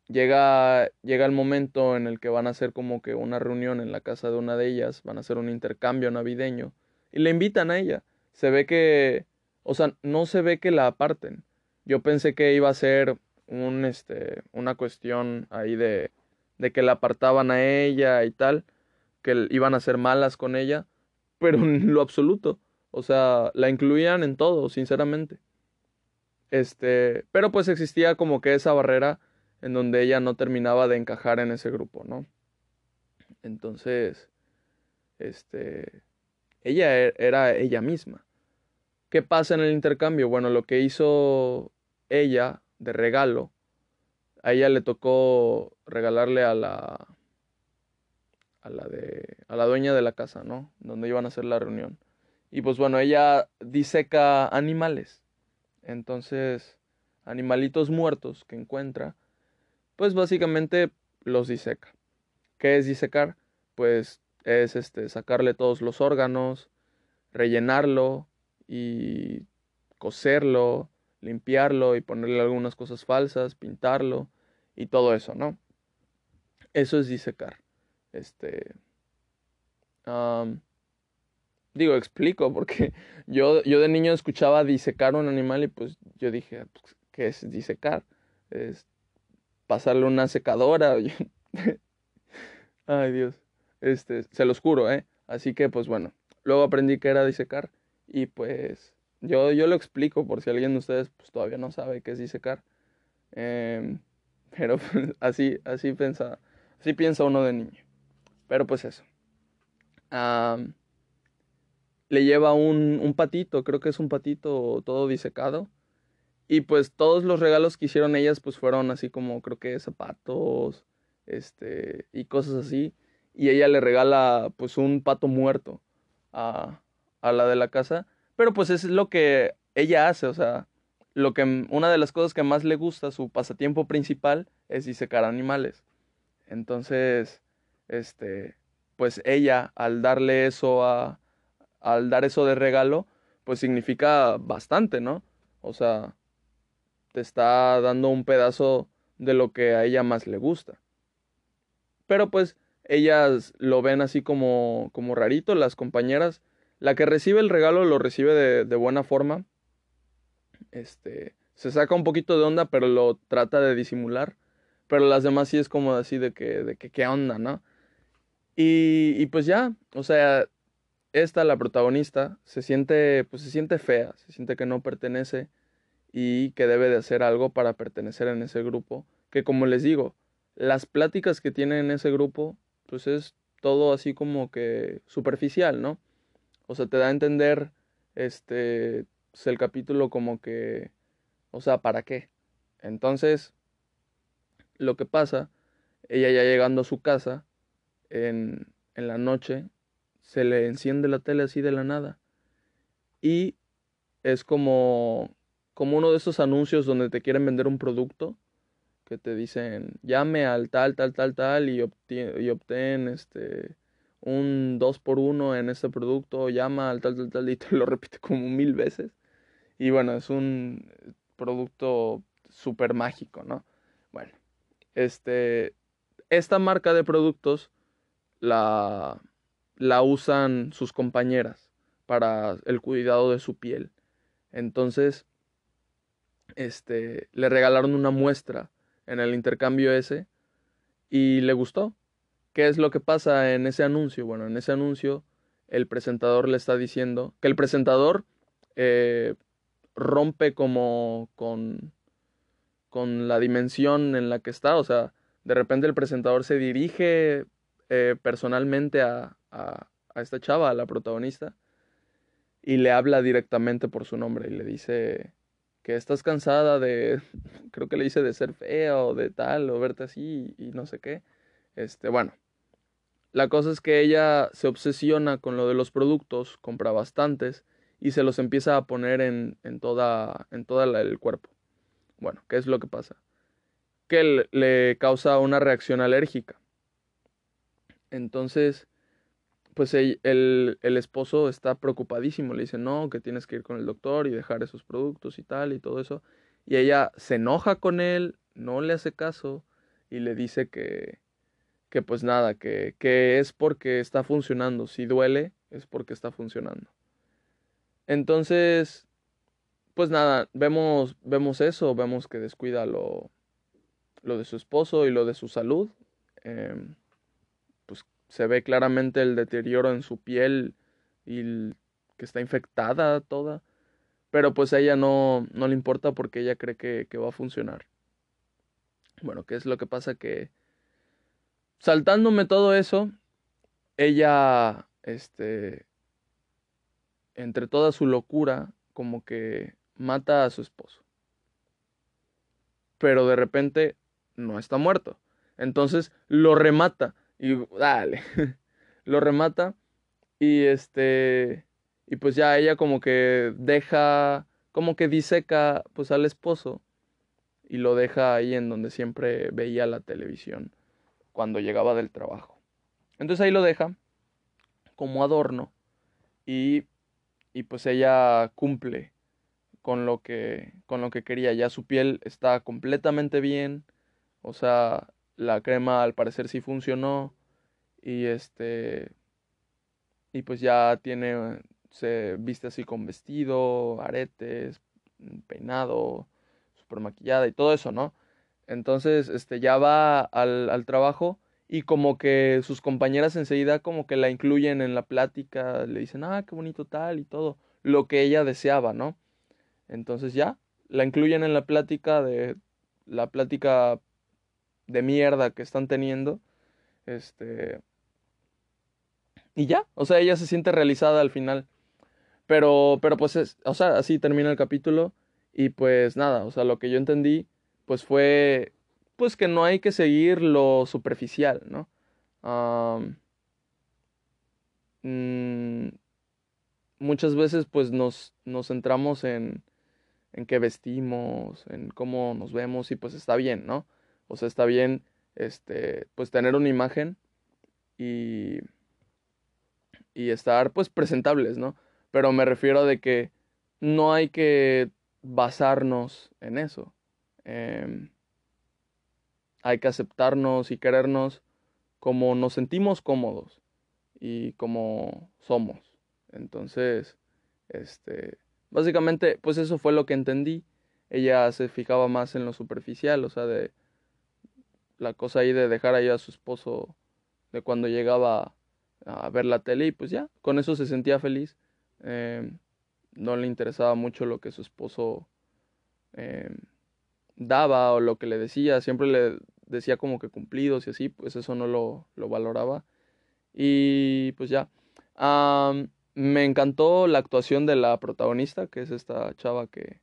Llega, llega el momento en el que van a hacer como que una reunión en la casa de una de ellas, van a hacer un intercambio navideño y le invitan a ella. Se ve que, o sea, no se ve que la aparten. Yo pensé que iba a ser un, este, una cuestión ahí de, de que la apartaban a ella y tal, que iban a ser malas con ella, pero en lo absoluto. O sea, la incluían en todo, sinceramente. Este, pero pues existía como que esa barrera en donde ella no terminaba de encajar en ese grupo, ¿no? Entonces, este, ella e, era ella misma. ¿Qué pasa en el intercambio? Bueno, lo que hizo ella de regalo, a ella le tocó regalarle a la a la de a la dueña de la casa, ¿no? Donde iban a hacer la reunión. Y pues bueno, ella diseca animales. Entonces, animalitos muertos que encuentra pues básicamente los diseca. ¿Qué es disecar? Pues es este, sacarle todos los órganos, rellenarlo y coserlo, limpiarlo y ponerle algunas cosas falsas, pintarlo y todo eso, ¿no? Eso es disecar. Este. digo, explico, porque [LAUGHS] yo, yo de niño escuchaba disecar un animal y pues yo dije, pues, ¿qué es disecar? Es pasarle una secadora. [LAUGHS] Ay, Dios. Este, se los juro, ¿eh? Así que, pues bueno, luego aprendí que era disecar y pues yo, yo lo explico por si alguien de ustedes pues, todavía no sabe qué es disecar. Em, [LAUGHS] pero pues, así, así piensa, así piensa uno de niño. Pero pues eso. le lleva un, un patito, creo que es un patito todo disecado y pues todos los regalos que hicieron ellas pues fueron así como creo que zapatos, este, y cosas así. Y ella le regala pues un pato muerto a, a la de la casa. Pero pues es lo que ella hace, o sea, lo que una de las cosas que más le gusta, su pasatiempo principal, es disecar animales. Entonces, este, pues ella al darle eso a, al dar eso de regalo, pues significa bastante, ¿no? O sea, te está dando un pedazo de lo que a ella más le gusta. Pero pues ellas lo ven así como, como rarito, las compañeras. La que recibe el regalo lo recibe de, de buena forma. Este, se saca un poquito de onda, pero lo trata de disimular. Pero las demás sí es como así de que, de que qué onda, ¿no? Y, y pues ya, o sea, esta, la protagonista, se siente, pues se siente fea, se siente que no pertenece y que debe de hacer algo para pertenecer en ese grupo, que como les digo, las pláticas que tiene en ese grupo, pues es todo así como que superficial, ¿no? O sea, te da a entender este pues, el capítulo como que o sea, ¿para qué? Entonces, lo que pasa, ella ya llegando a su casa en, en la noche, se le enciende la tele así de la nada. Y es como como uno de esos anuncios donde te quieren vender un producto que te dicen llame al tal, tal, tal, tal y, y obtén este un 2 por 1 en este producto, llama al tal, tal, tal y te lo [LAUGHS] repite como mil veces. Y bueno, es un producto súper mágico, ¿no? Bueno, este, esta marca de productos la, la usan sus compañeras para el cuidado de su piel. Entonces, este, le regalaron una muestra en el intercambio ese y le gustó. ¿Qué es lo que pasa en ese anuncio? Bueno, en ese anuncio el presentador le está diciendo que el presentador eh, rompe como con, con la dimensión en la que está, o sea, de repente el presentador se dirige eh, personalmente a, a, a esta chava, a la protagonista, y le habla directamente por su nombre y le dice, que estás cansada de, [LAUGHS] creo que le dice de ser fea o de tal, o verte así y, no sé qué. Este, bueno, la cosa es que ella se obsesiona con lo de los productos, compra bastantes y se los empieza a poner en, en toda, en toda el cuerpo. Bueno, ¿qué es lo que pasa? Que le causa una reacción alérgica. Entonces, pues el, el, esposo está preocupadísimo, le dice, no, que tienes que ir con el doctor y dejar esos productos y tal y todo eso. Y ella se enoja con él, no le hace caso y le dice que, que pues nada, que, que es porque está funcionando. Si duele, es porque está funcionando. Entonces, pues nada, vemos, vemos eso, vemos que descuida lo, lo de su esposo y lo de su salud. Em, pues se ve claramente el deterioro en su piel y que está infectada toda. Pero pues a ella no, no le importa porque ella cree que, que va a funcionar. Bueno, ¿qué es lo que pasa? Que saltándome todo eso, ella, este, entre toda su locura, como que mata a su esposo. Pero de repente no está muerto. Entonces lo remata y dale, [LAUGHS] lo remata y este y pues ya ella como que deja como que diseca pues al esposo y lo deja ahí en donde siempre veía la televisión cuando llegaba del trabajo. Entonces ahí lo deja como adorno y, y pues ella cumple con lo que con lo que quería. Ya su piel está completamente bien. O sea, la crema al parecer sí funcionó y este y pues ya tiene se viste así con vestido, aretes, peinado, super maquillada y todo eso, ¿no? Entonces, este ya va al, al trabajo y como que sus compañeras enseguida como que la incluyen en la plática, le dicen, "Ah, qué bonito tal" y todo, lo que ella deseaba, ¿no? Entonces ya, la incluyen en la plática de la plática de mierda que están teniendo. Este y ya, o sea, ella se siente realizada al final. Pero pero pues es, o sea, así termina el capítulo y pues nada, o sea, lo que yo entendí pues fue pues que no hay que seguir lo superficial, ¿no? Mm, muchas veces pues nos, nos centramos en, en qué vestimos, en cómo nos vemos y pues está bien, ¿no? O sea, está bien este pues tener una imagen y y estar pues presentables, ¿no? Pero me refiero de que no hay que basarnos en eso. Em, hay que aceptarnos y querernos como nos sentimos cómodos y como somos. Entonces, este, Básicamente, pues eso fue lo que entendí. Ella se fijaba más en lo superficial, o sea, de la cosa ahí de dejar ahí a su esposo de cuando llegaba a ver la tele y pues ya, con eso se sentía feliz. Em, no le interesaba mucho lo que su esposo em, daba o lo que le decía, siempre le decía como que cumplidos y así, pues eso no lo, lo valoraba. Y pues ya. Me encantó la actuación de la protagonista, que es esta chava que,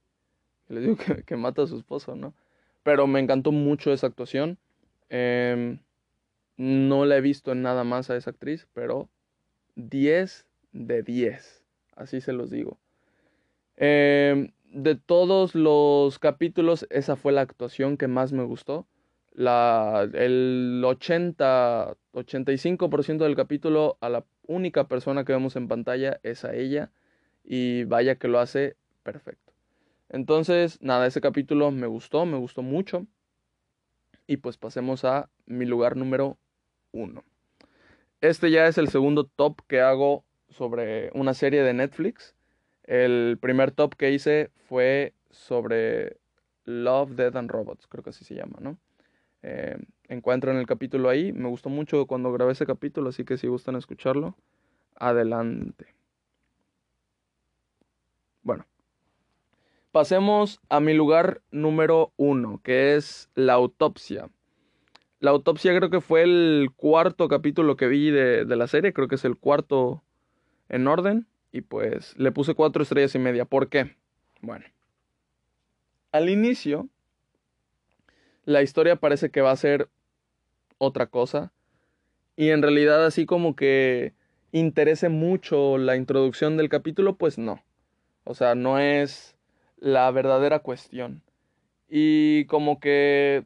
que les que, mata a su esposo, ¿no? Pero me encantó mucho esa actuación. Em, no la he visto en nada más a esa actriz, pero 10 de 10, así se los digo. Em, de todos los capítulos, esa fue la actuación que más me gustó. La, el 80, 85% del capítulo a la única persona que vemos en pantalla es a ella y vaya que lo hace perfecto. Entonces, nada, ese capítulo me gustó, me gustó mucho. Y pues pasemos a mi lugar número uno. Este ya es el segundo top que hago sobre una serie de Netflix. El primer top que hice fue sobre Love, Dead and Robots, creo que así se llama, ¿no? Eh, encuentran el capítulo ahí. Me gustó mucho cuando grabé ese capítulo, así que si gustan escucharlo, adelante. Bueno, pasemos a mi lugar número uno, que es la autopsia. La autopsia creo que fue el cuarto capítulo que vi de, de la serie, creo que es el cuarto en orden, y pues le puse cuatro estrellas y media. ¿Por qué? Bueno, al inicio la historia parece que va a ser otra cosa. y en realidad así como que interese mucho la introducción del capítulo, pues no. O sea, no es la verdadera cuestión. Y como que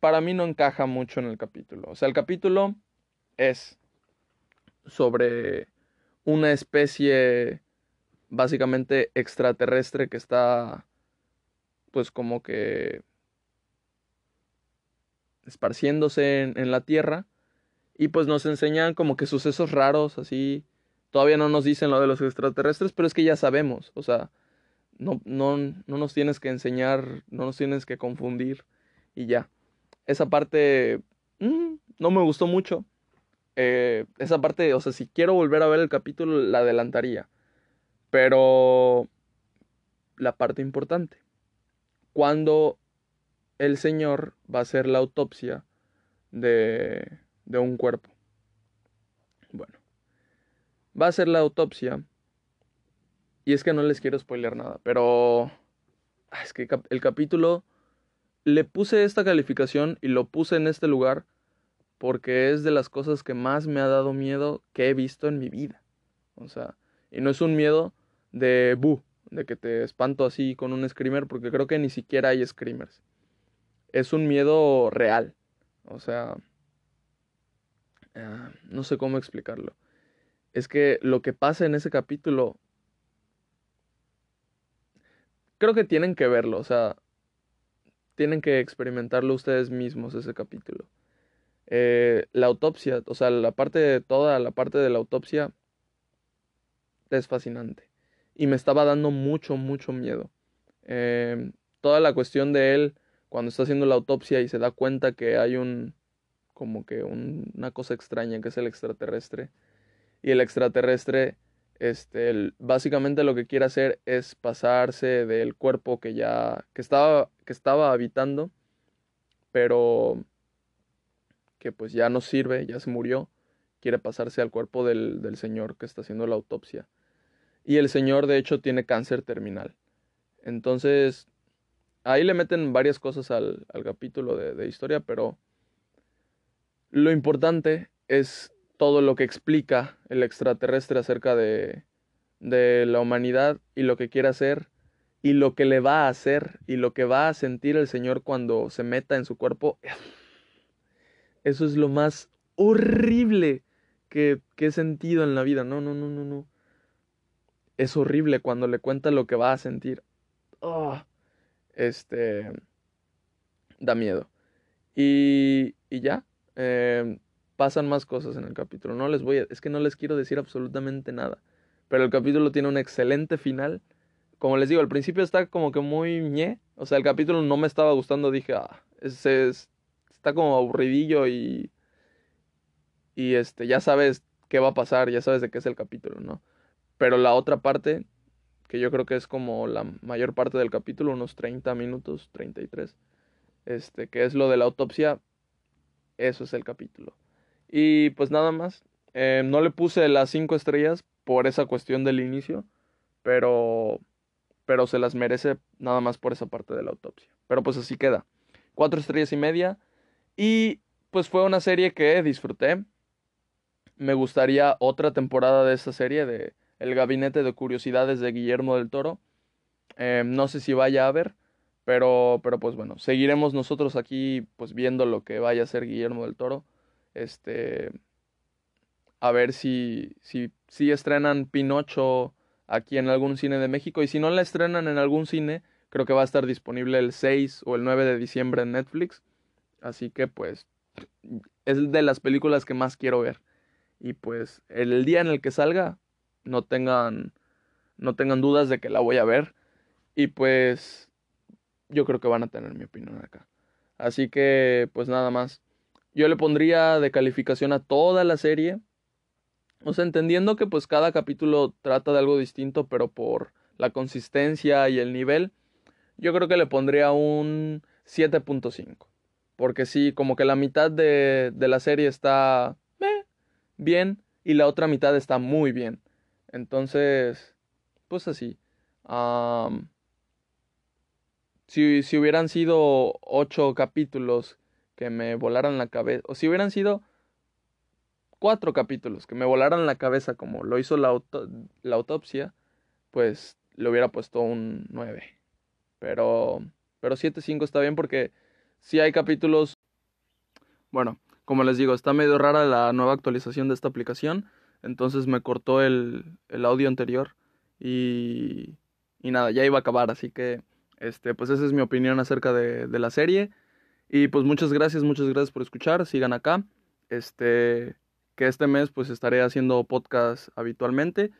para mí no encaja mucho en el capítulo. O sea, el capítulo es sobre una especie básicamente extraterrestre que está pues como que esparciéndose en, la Tierra y pues nos enseñan como que sucesos raros así. Todavía no nos dicen lo de los extraterrestres, pero es que ya sabemos, o sea, no, no, no nos tienes que enseñar, no nos tienes que confundir y ya. Esa parte mmm, no me gustó mucho. Eh, esa parte, o sea, si quiero volver a ver el capítulo, la adelantaría. Pero la parte importante, cuando el Señor va a hacer la autopsia de, de un cuerpo. Bueno, va a hacer la autopsia. Y es que no les quiero spoiler nada, pero ah, es que el capítulo le puse esta calificación y lo puse en este lugar porque es de las cosas que más me ha dado miedo que he visto en mi vida. O sea, y no es un miedo de bu, de que te espanto así con un screamer, porque creo que ni siquiera hay screamers. Es un miedo real. O sea, uh, no sé cómo explicarlo. Es que lo que pasa en ese capítulo, creo que tienen que verlo, o sea, tienen que experimentarlo ustedes mismos ese capítulo. Eh, la autopsia, o sea, la parte de toda la parte de la autopsia es fascinante y me estaba dando mucho, mucho miedo. Eh, toda la cuestión de él cuando está haciendo la autopsia y se da cuenta que hay un, como que un, una cosa extraña que es el extraterrestre. Y el extraterrestre, este, básicamente lo que quiere hacer es pasarse del cuerpo que ya, que estaba, que estaba habitando, pero que pues ya no sirve, ya se murió, quiere pasarse al cuerpo del, del señor que está haciendo la autopsia. Y el señor, de hecho, tiene cáncer terminal. Entonces, ahí le meten varias cosas al, al capítulo de, de, historia, pero lo importante es todo lo que explica el extraterrestre acerca de, de la humanidad y lo que quiere hacer y lo que le va a hacer y lo que va a sentir el Señor cuando se meta en su cuerpo. Eso es lo más horrible que, he sentido en la vida. No, no, no, no, no es horrible cuando le cuenta lo que va a sentir. Oh, este. Da miedo. Y, y ya. Eh, pasan más cosas en el capítulo. No les voy a, es que no les quiero decir absolutamente nada. Pero el capítulo tiene un excelente final. Como les digo, al principio está como que muy ñe. O sea, el capítulo no me estaba gustando. Dije, ah, es, es, está como aburridillo y. Y este, ya sabes qué va a pasar, ya sabes de qué es el capítulo, ¿no? Pero la otra parte, que yo creo que es como la mayor parte del capítulo, unos 30 minutos, 33, este, que es lo de la autopsia, eso es el capítulo. Y pues nada más, eh, no le puse las 5 estrellas por esa cuestión del inicio, pero, pero se las merece nada más por esa parte de la autopsia. Pero pues así queda. 4 estrellas y media. Y pues fue una serie que disfruté. Me gustaría otra temporada de esta serie de el gabinete de curiosidades de Guillermo del Toro. Eh, no sé si vaya a haber, pero, pero pues bueno, seguiremos nosotros aquí pues viendo lo que vaya a hacer Guillermo del Toro. Este, a ver si, si, si estrenan Pinocho aquí en algún cine de México y si no la estrenan en algún cine, creo que va a estar disponible el 6 o el 9 de diciembre en Netflix. Así que pues es de las películas que más quiero ver. Y pues el día en el que salga, no tengan, no tengan dudas de que la voy a ver. Y pues yo creo que van a tener mi opinión acá. Así que pues nada más. Yo le pondría de calificación a toda la serie. O sea, entendiendo que pues cada capítulo trata de algo distinto, pero por la consistencia y el nivel, yo creo que le pondría un 7.5. Porque sí, como que la mitad de, de la serie está bien y la otra mitad está muy bien. Entonces, pues así. si, si hubieran sido ocho capítulos que me volaran la cabeza, o si hubieran sido cuatro capítulos que me volaran la cabeza como lo hizo la, la autopsia, pues le hubiera puesto un 9. Pero, pero 7.5 está bien porque si hay capítulos... Bueno, como les digo, está medio rara la nueva actualización de esta aplicación. Entonces me cortó el, el audio anterior. Y, y nada, ya iba a acabar. Así que, este, pues esa es mi opinión acerca de, de la serie. Y pues muchas gracias, muchas gracias por escuchar. Sigan acá. Este, que este mes pues estaré haciendo podcast habitualmente.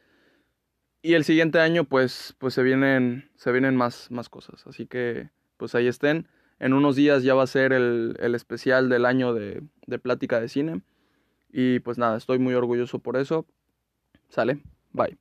Y el siguiente año, pues, pues se vienen, se vienen más, más cosas. Así que, pues ahí estén. En unos días ya va a ser el, el especial del año de, de plática de cine. Y pues nada, estoy muy orgulloso por eso. Sale, bye.